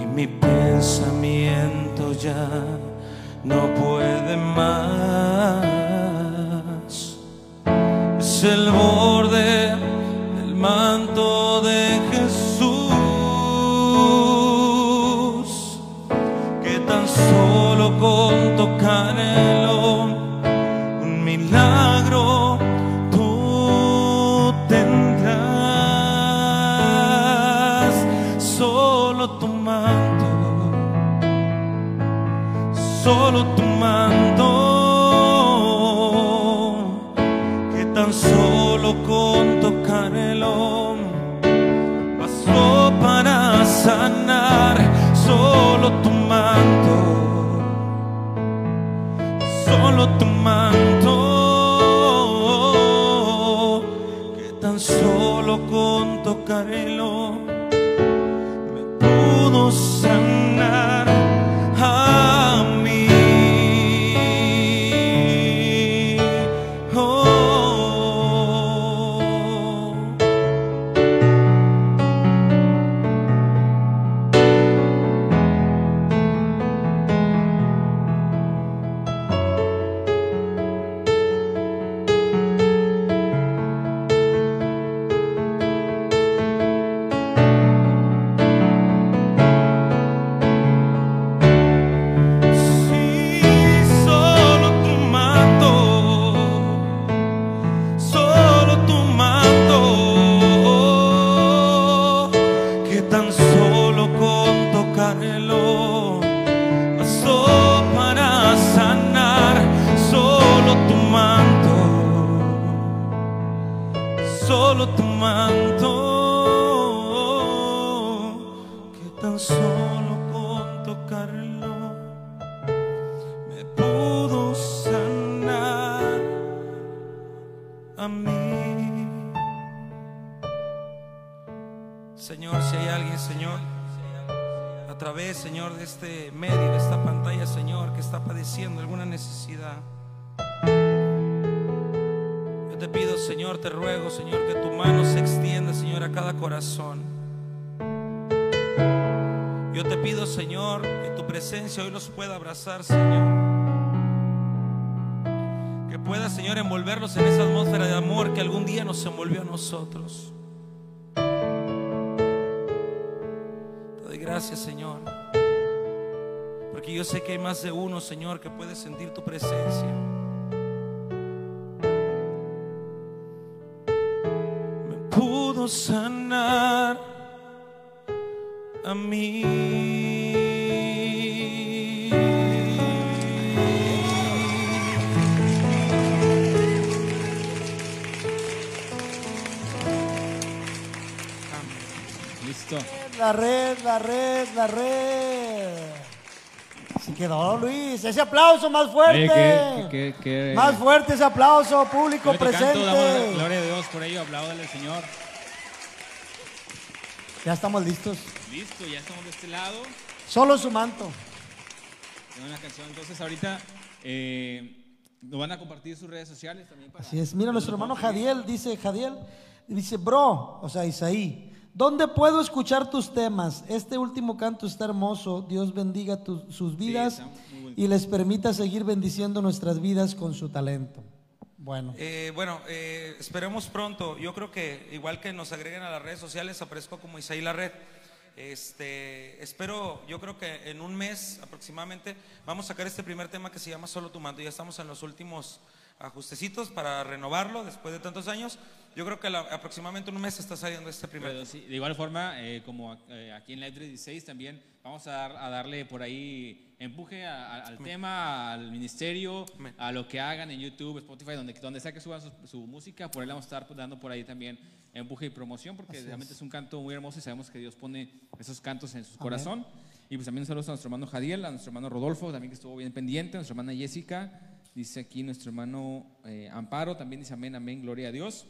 y mi pensamiento ya no puede más. Señor, si hay alguien, Señor, a través, Señor, de este medio, de esta pantalla, Señor, que está padeciendo alguna necesidad. Yo te pido, Señor, te ruego, Señor, que tu mano se extienda, Señor, a cada corazón. Yo te pido, Señor, que tu presencia hoy los pueda abrazar, Señor. Que pueda, Señor, envolverlos en esa atmósfera de amor que algún día nos envolvió a nosotros. Gracias, Señor. Porque yo sé que hay más de uno, Señor, que puede sentir tu presencia. Me pudo sanar a mí. La red, la red, la red. Se quedó Luis. Ese aplauso más fuerte. Oye, qué- qué- qué- Más fuerte ese aplauso, público Bonito canto, damos presente. gloria a Dios por ello, apláudale al Señor. Ya estamos listos. Listo, ya estamos de este lado. Solo su manto. Tengo una canción, entonces ahorita eh, nos van a compartir sus redes sociales también para... Así es. Mira, nuestro hermano Jadiel dice, Jadiel, dice, bro, o sea, Isaí, ¿dónde puedo escuchar tus temas? Este último canto está hermoso. Dios bendiga tu- sus vidas y les permita seguir bendiciendo nuestras vidas con su talento. Bueno, Eh, bueno, eh, esperemos pronto. Yo creo que igual que nos agreguen a las redes sociales, aparezco como Isaí La Red. Este, espero, yo creo que en un mes aproximadamente vamos a sacar este primer tema que se llama Solo tu manto. Ya estamos en los últimos ajustecitos para renovarlo después de tantos años. Yo creo que la- aproximadamente en un mes está saliendo este primer Pero sí, de igual forma, eh, como eh, aquí en Live 316 también vamos a, dar- a darle por ahí empuje a- a- al tema, al ministerio, Amén. a lo que hagan en YouTube, Spotify, donde, donde sea que suban su, su música, por ahí vamos a estar dando por ahí también empuje y promoción, porque realmente es. un canto muy hermoso y sabemos que Dios pone esos cantos en su corazón. Y pues también saludos a nuestro hermano Jadiel, a nuestro hermano Rodolfo, también que estuvo bien pendiente, a nuestra hermana Jessica, dice aquí nuestro hermano eh, Amparo, también dice amén, amén, gloria a Dios.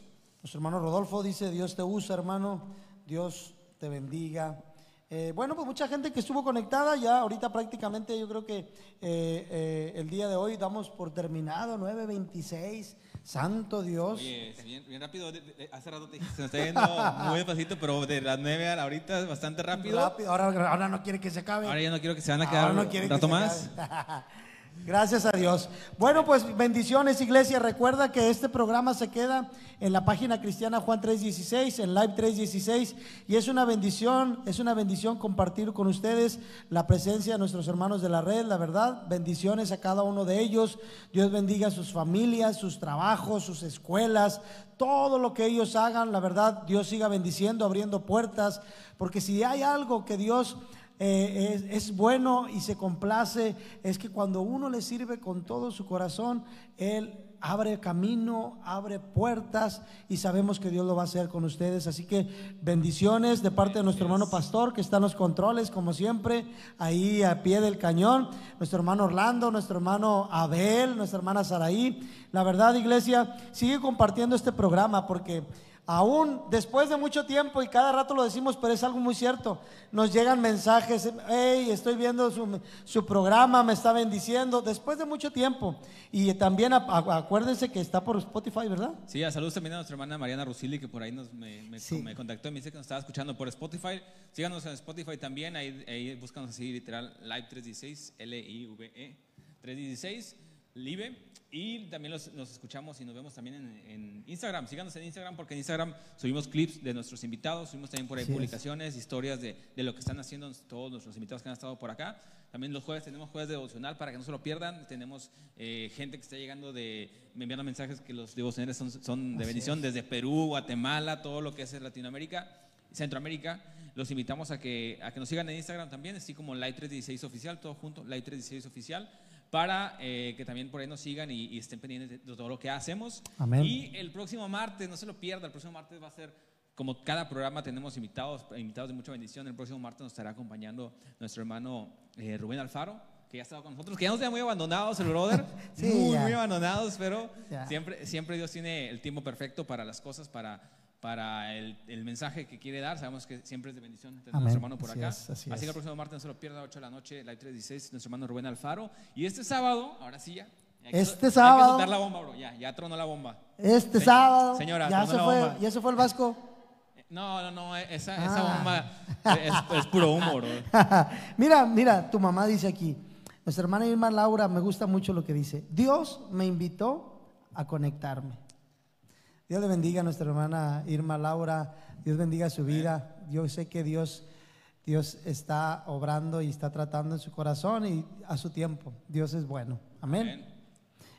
Nuestro hermano Rodolfo dice, Dios te usa, hermano, Dios te bendiga. Eh, bueno, pues mucha gente que estuvo conectada, ya ahorita prácticamente yo creo que eh, eh, el día de hoy damos por terminado, 9.26, santo Dios. Oye, bien, bien rápido. hace rato te se nos está yendo muy despacito, pero de las 9 a la ahorita es bastante rápido. Rápido, ahora, ahora no quiere que se acabe. Ahora ya no quiero que se van a quedar Ahora no un quiere que rato se más. Gracias a Dios. Bueno, pues bendiciones, iglesia. Recuerda que este programa se queda en la página cristiana Juan 316, en Live 316, y es una bendición, es una bendición compartir con ustedes la presencia de nuestros hermanos de la red, la verdad. Bendiciones a cada uno de ellos. Dios bendiga a sus familias, sus trabajos, sus escuelas, todo lo que ellos hagan, la verdad, Dios siga bendiciendo, abriendo puertas, porque si hay algo que Dios eh, es, es bueno y se complace, es que cuando uno le sirve con todo su corazón, Él abre camino, abre puertas y sabemos que Dios lo va a hacer con ustedes. Así que bendiciones de parte de nuestro hermano pastor que está en los controles, como siempre, ahí a pie del cañón. Nuestro hermano Orlando, nuestro hermano Abel, nuestra hermana Saraí. La verdad, iglesia, sigue compartiendo este programa porque aún después de mucho tiempo y cada rato lo decimos, pero es algo muy cierto, nos llegan mensajes, hey, estoy viendo su, su programa, me está bendiciendo, después de mucho tiempo. Y también a- a- acuérdense que está por Spotify, ¿verdad? Sí, a saludos también a nuestra hermana Mariana Rusili, que por ahí nos, me, me- Sí. me contactó y me dice que nos estaba escuchando por Spotify. Síganos en Spotify también, ahí, ahí búscanos así, literal, Live 316, L-I-V-E 316, Live. Y también los, nos escuchamos y nos vemos también en, en Instagram. Síganos en Instagram porque en Instagram subimos clips de nuestros invitados, subimos también por ahí Así es. publicaciones, historias de, de lo que están haciendo todos nuestros invitados que han estado por acá. También los jueves tenemos jueves devocional para que no se lo pierdan. Tenemos eh, gente que está llegando de, me enviando mensajes que los devocionales son, son de bendición desde Perú, Guatemala, todo lo que es Latinoamérica, Centroamérica. Los invitamos a que, a que nos sigan en Instagram también, así como Light 316 Oficial, todo junto, Light 316 Oficial, para eh, que también por ahí nos sigan y, y estén pendientes de todo lo que hacemos. Amén. Y el próximo martes, no se lo pierda, el próximo martes va a ser como cada programa tenemos invitados, invitados de mucha bendición. El próximo martes nos estará acompañando nuestro hermano eh, Rubén Alfaro, que ya ha estado con nosotros, que ya nos tenía muy abandonados el brother, Sí, muy, ya. muy abandonados, pero Ya. siempre, siempre Dios tiene el tiempo perfecto para las cosas, para, para el, el mensaje que quiere dar. Sabemos que siempre es de bendición tener a nuestro hermano por Así acá. es, así que es. el próximo martes no se lo pierda, 8 de la noche, Live 316, nuestro hermano Rubén Alfaro. Y este sábado, ahora sí ya. Este Hay que sábado. soltar la bomba, bro. Ya, ya tronó la bomba. Este Se- sábado. señora, ya se la fue, bomba. ya se fue el Vasco. No, no, no, esa, esa Ah. bomba es, es puro humo, bro. mira, mira, tu mamá dice aquí, nuestra hermana Irma Laura, me gusta mucho lo que dice. Dios me invitó a conectarme. Dios le bendiga a nuestra hermana Irma Laura, Dios bendiga su vida. Yo sé que Dios, Dios está obrando y está tratando en su corazón y a su tiempo. Dios es bueno. Amén. Amén.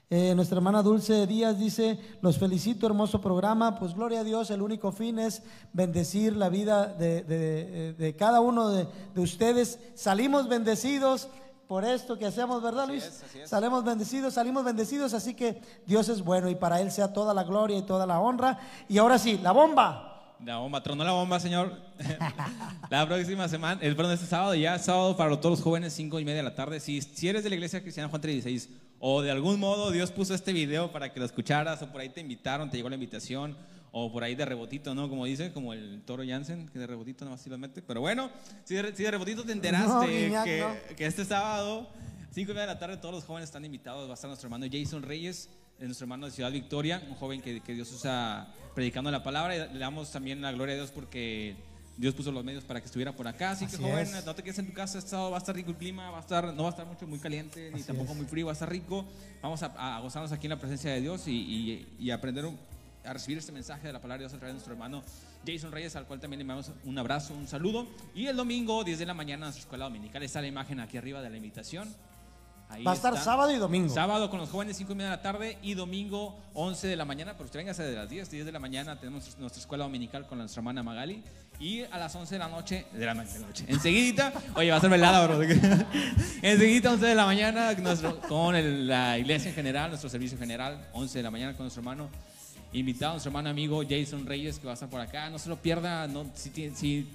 Eh, nuestra hermana Dulce Díaz dice, los felicito, hermoso programa, pues gloria a Dios, el único fin es bendecir la vida de, de- de cada uno de, de ustedes. Salimos bendecidos por esto que hacemos, ¿verdad Luis? es, así es. Salimos bendecidos, salimos bendecidos, así que Dios es bueno y para Él sea toda la gloria y toda la honra. Y ahora sí, la bomba. La bomba, tronó la bomba, señor. la próxima semana, el perdón, este sábado, ya sábado para todos los jóvenes, 5 y media de la tarde. Si, si eres de la iglesia cristiana Juan 36 o de algún modo Dios puso este video para que lo escucharas o por ahí te invitaron, te llegó la invitación o por ahí de rebotito, ¿no? Como dice, como el toro Jansen, que de rebotito nomás sí lo mete. Pero bueno, si de, si de rebotito te enteraste No, Guiñac, que, no. que este sábado, 5 y media de la tarde, todos los jóvenes están invitados. Va a estar nuestro hermano Jason Reyes, eh, nuestro hermano de Ciudad Victoria, un joven que, que Dios usa predicando la palabra. Y le damos también la gloria a Dios porque Dios puso los medios para que estuviera por acá. Así, Así que, joven, es. no te quedes en tu casa. Este sábado va a estar rico el clima, va a estar, no va a estar mucho muy caliente ni tampoco es. muy frío, va a estar rico. Vamos a, a gozarnos aquí en la presencia de Dios y, y- y aprender un- a recibir este mensaje de la palabra de Dios a través de nuestro hermano Jason Reyes, al cual también le mandamos un abrazo, un saludo. Y el domingo, 10 de la mañana, en nuestra escuela dominical, está la imagen aquí arriba de la invitación. Ahí Va a estar está. sábado y domingo. Sábado con los jóvenes 5 y media de la tarde y domingo 11 de la mañana, pero usted véngase de las 10, 10 de la mañana tenemos nuestra escuela dominical con nuestra hermana Magali y a las 11 de la noche, de la, noche, enseguidita, oye, va a ser velada, bro. enseguidita 11 de la mañana nuestro- con el- la iglesia en general, nuestro servicio general, 11 de la mañana con nuestro hermano invitado, nuestro hermano amigo Jason Reyes que va a estar por acá, no se lo pierda, no, si, tiene- si,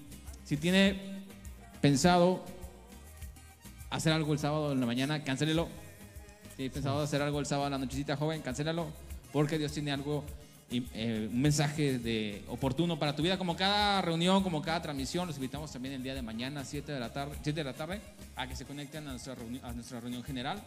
si tiene pensado hacer algo el sábado en la mañana, cancélelo. Si hay pensado hacer algo el sábado en la nochecita, joven, cancélalo, porque Dios tiene algo, eh, un mensaje de oportuno para tu vida, como cada reunión, como cada transmisión. Los invitamos también el día de mañana, 7 de la tarde, 7 de la tarde, a que se conecten a nuestra, reuni- a nuestra reunión general.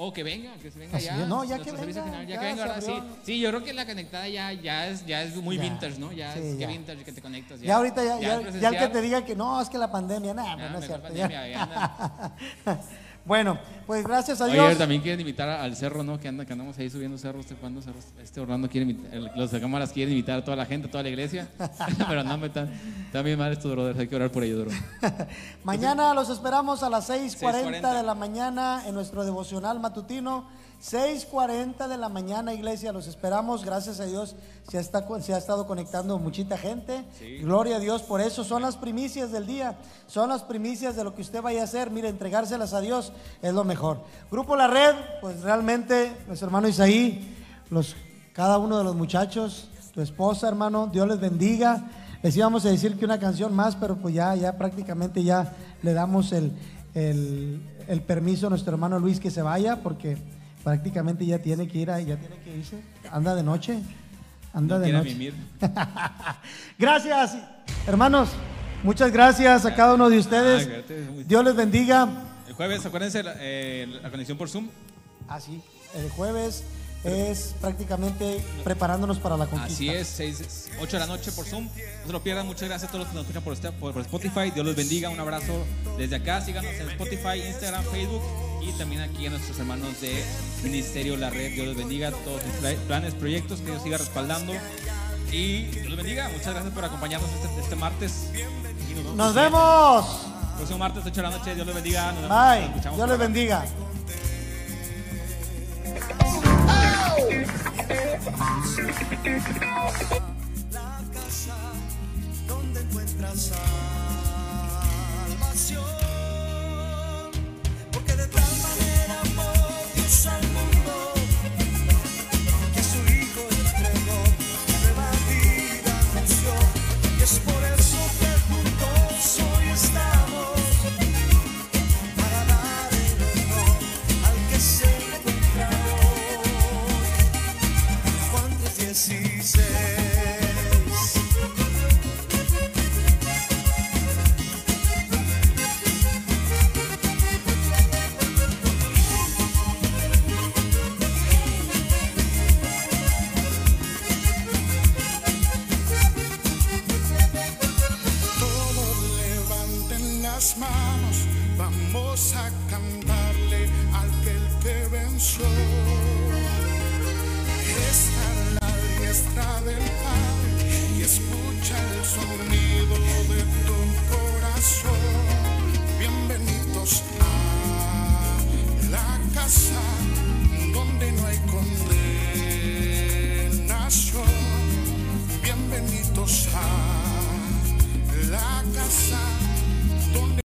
O que venga, que se venga Así ya. es, no, ya que venga, general, ya, ya que venga, se ¿verdad? Sí, yo creo que la conectada ya, ya, es, ya es muy Ya. vintage, ¿no? Ya Sí, es que vintage que te conectas. Ya, ahorita ya, ya, el que te diga que no, es que la pandemia, nada, Ya, no es cierto. pandemia, ya. bueno, pues gracias a Oye, Dios. también quieren invitar al cerro, ¿no? Que, anda, que andamos ahí subiendo cerros. ¿Este cuándo cerros? Este Orlando quiere invitar, el- los de cámaras quieren invitar a toda la gente, a toda la iglesia. Pero no, me están, están bien mal estos brothers, hay que orar por ellos, bro. Mañana los esperamos a las 6:40 6:40. de la mañana en nuestro devocional matutino. 6:40 de la mañana, iglesia, los esperamos. Gracias a Dios se, está, se ha estado conectando muchita gente. Gloria a Dios por eso. Son las primicias del día. Son las primicias de lo que usted vaya a hacer. Mire, entregárselas a Dios es lo mejor. Grupo La Red, pues realmente, nuestro hermano Isaí, los, cada uno de los muchachos, tu esposa, hermano, Dios les bendiga. Les íbamos a decir que una canción más, pero pues ya, ya prácticamente ya le damos el, el, el permiso a nuestro hermano Luis que se vaya, porque prácticamente ya tiene que ir, a- ya tiene que irse. Anda de noche, anda No de noche. Gracias, hermanos. Muchas gracias a cada uno de ustedes. Ah, Dios les bendiga. El jueves, acuérdense, la, eh, la conexión por Zoom. Así, el jueves es prácticamente preparándonos para la conquista. Así es, 6, 8 de la noche por Zoom. No se lo pierdan. Muchas gracias a todos los que nos escuchan por, este- por- por Spotify. Dios los bendiga. Un abrazo desde acá. Síganos en Spotify, Instagram, Facebook y también aquí a nuestros hermanos de Ministerio La Red. Dios los bendiga. Todos sus pla- planes, proyectos, que Dios siga respaldando. Y Dios los bendiga. Muchas gracias por acompañarnos este, este martes. Y nos vemos Nos vemos. Próximo martes, 8 de la noche. Dios los bendiga. Nos vemos. Bye. Nos escuchamos Dios les bendiga. la casa donde encuentras salvación. Porque de tal manera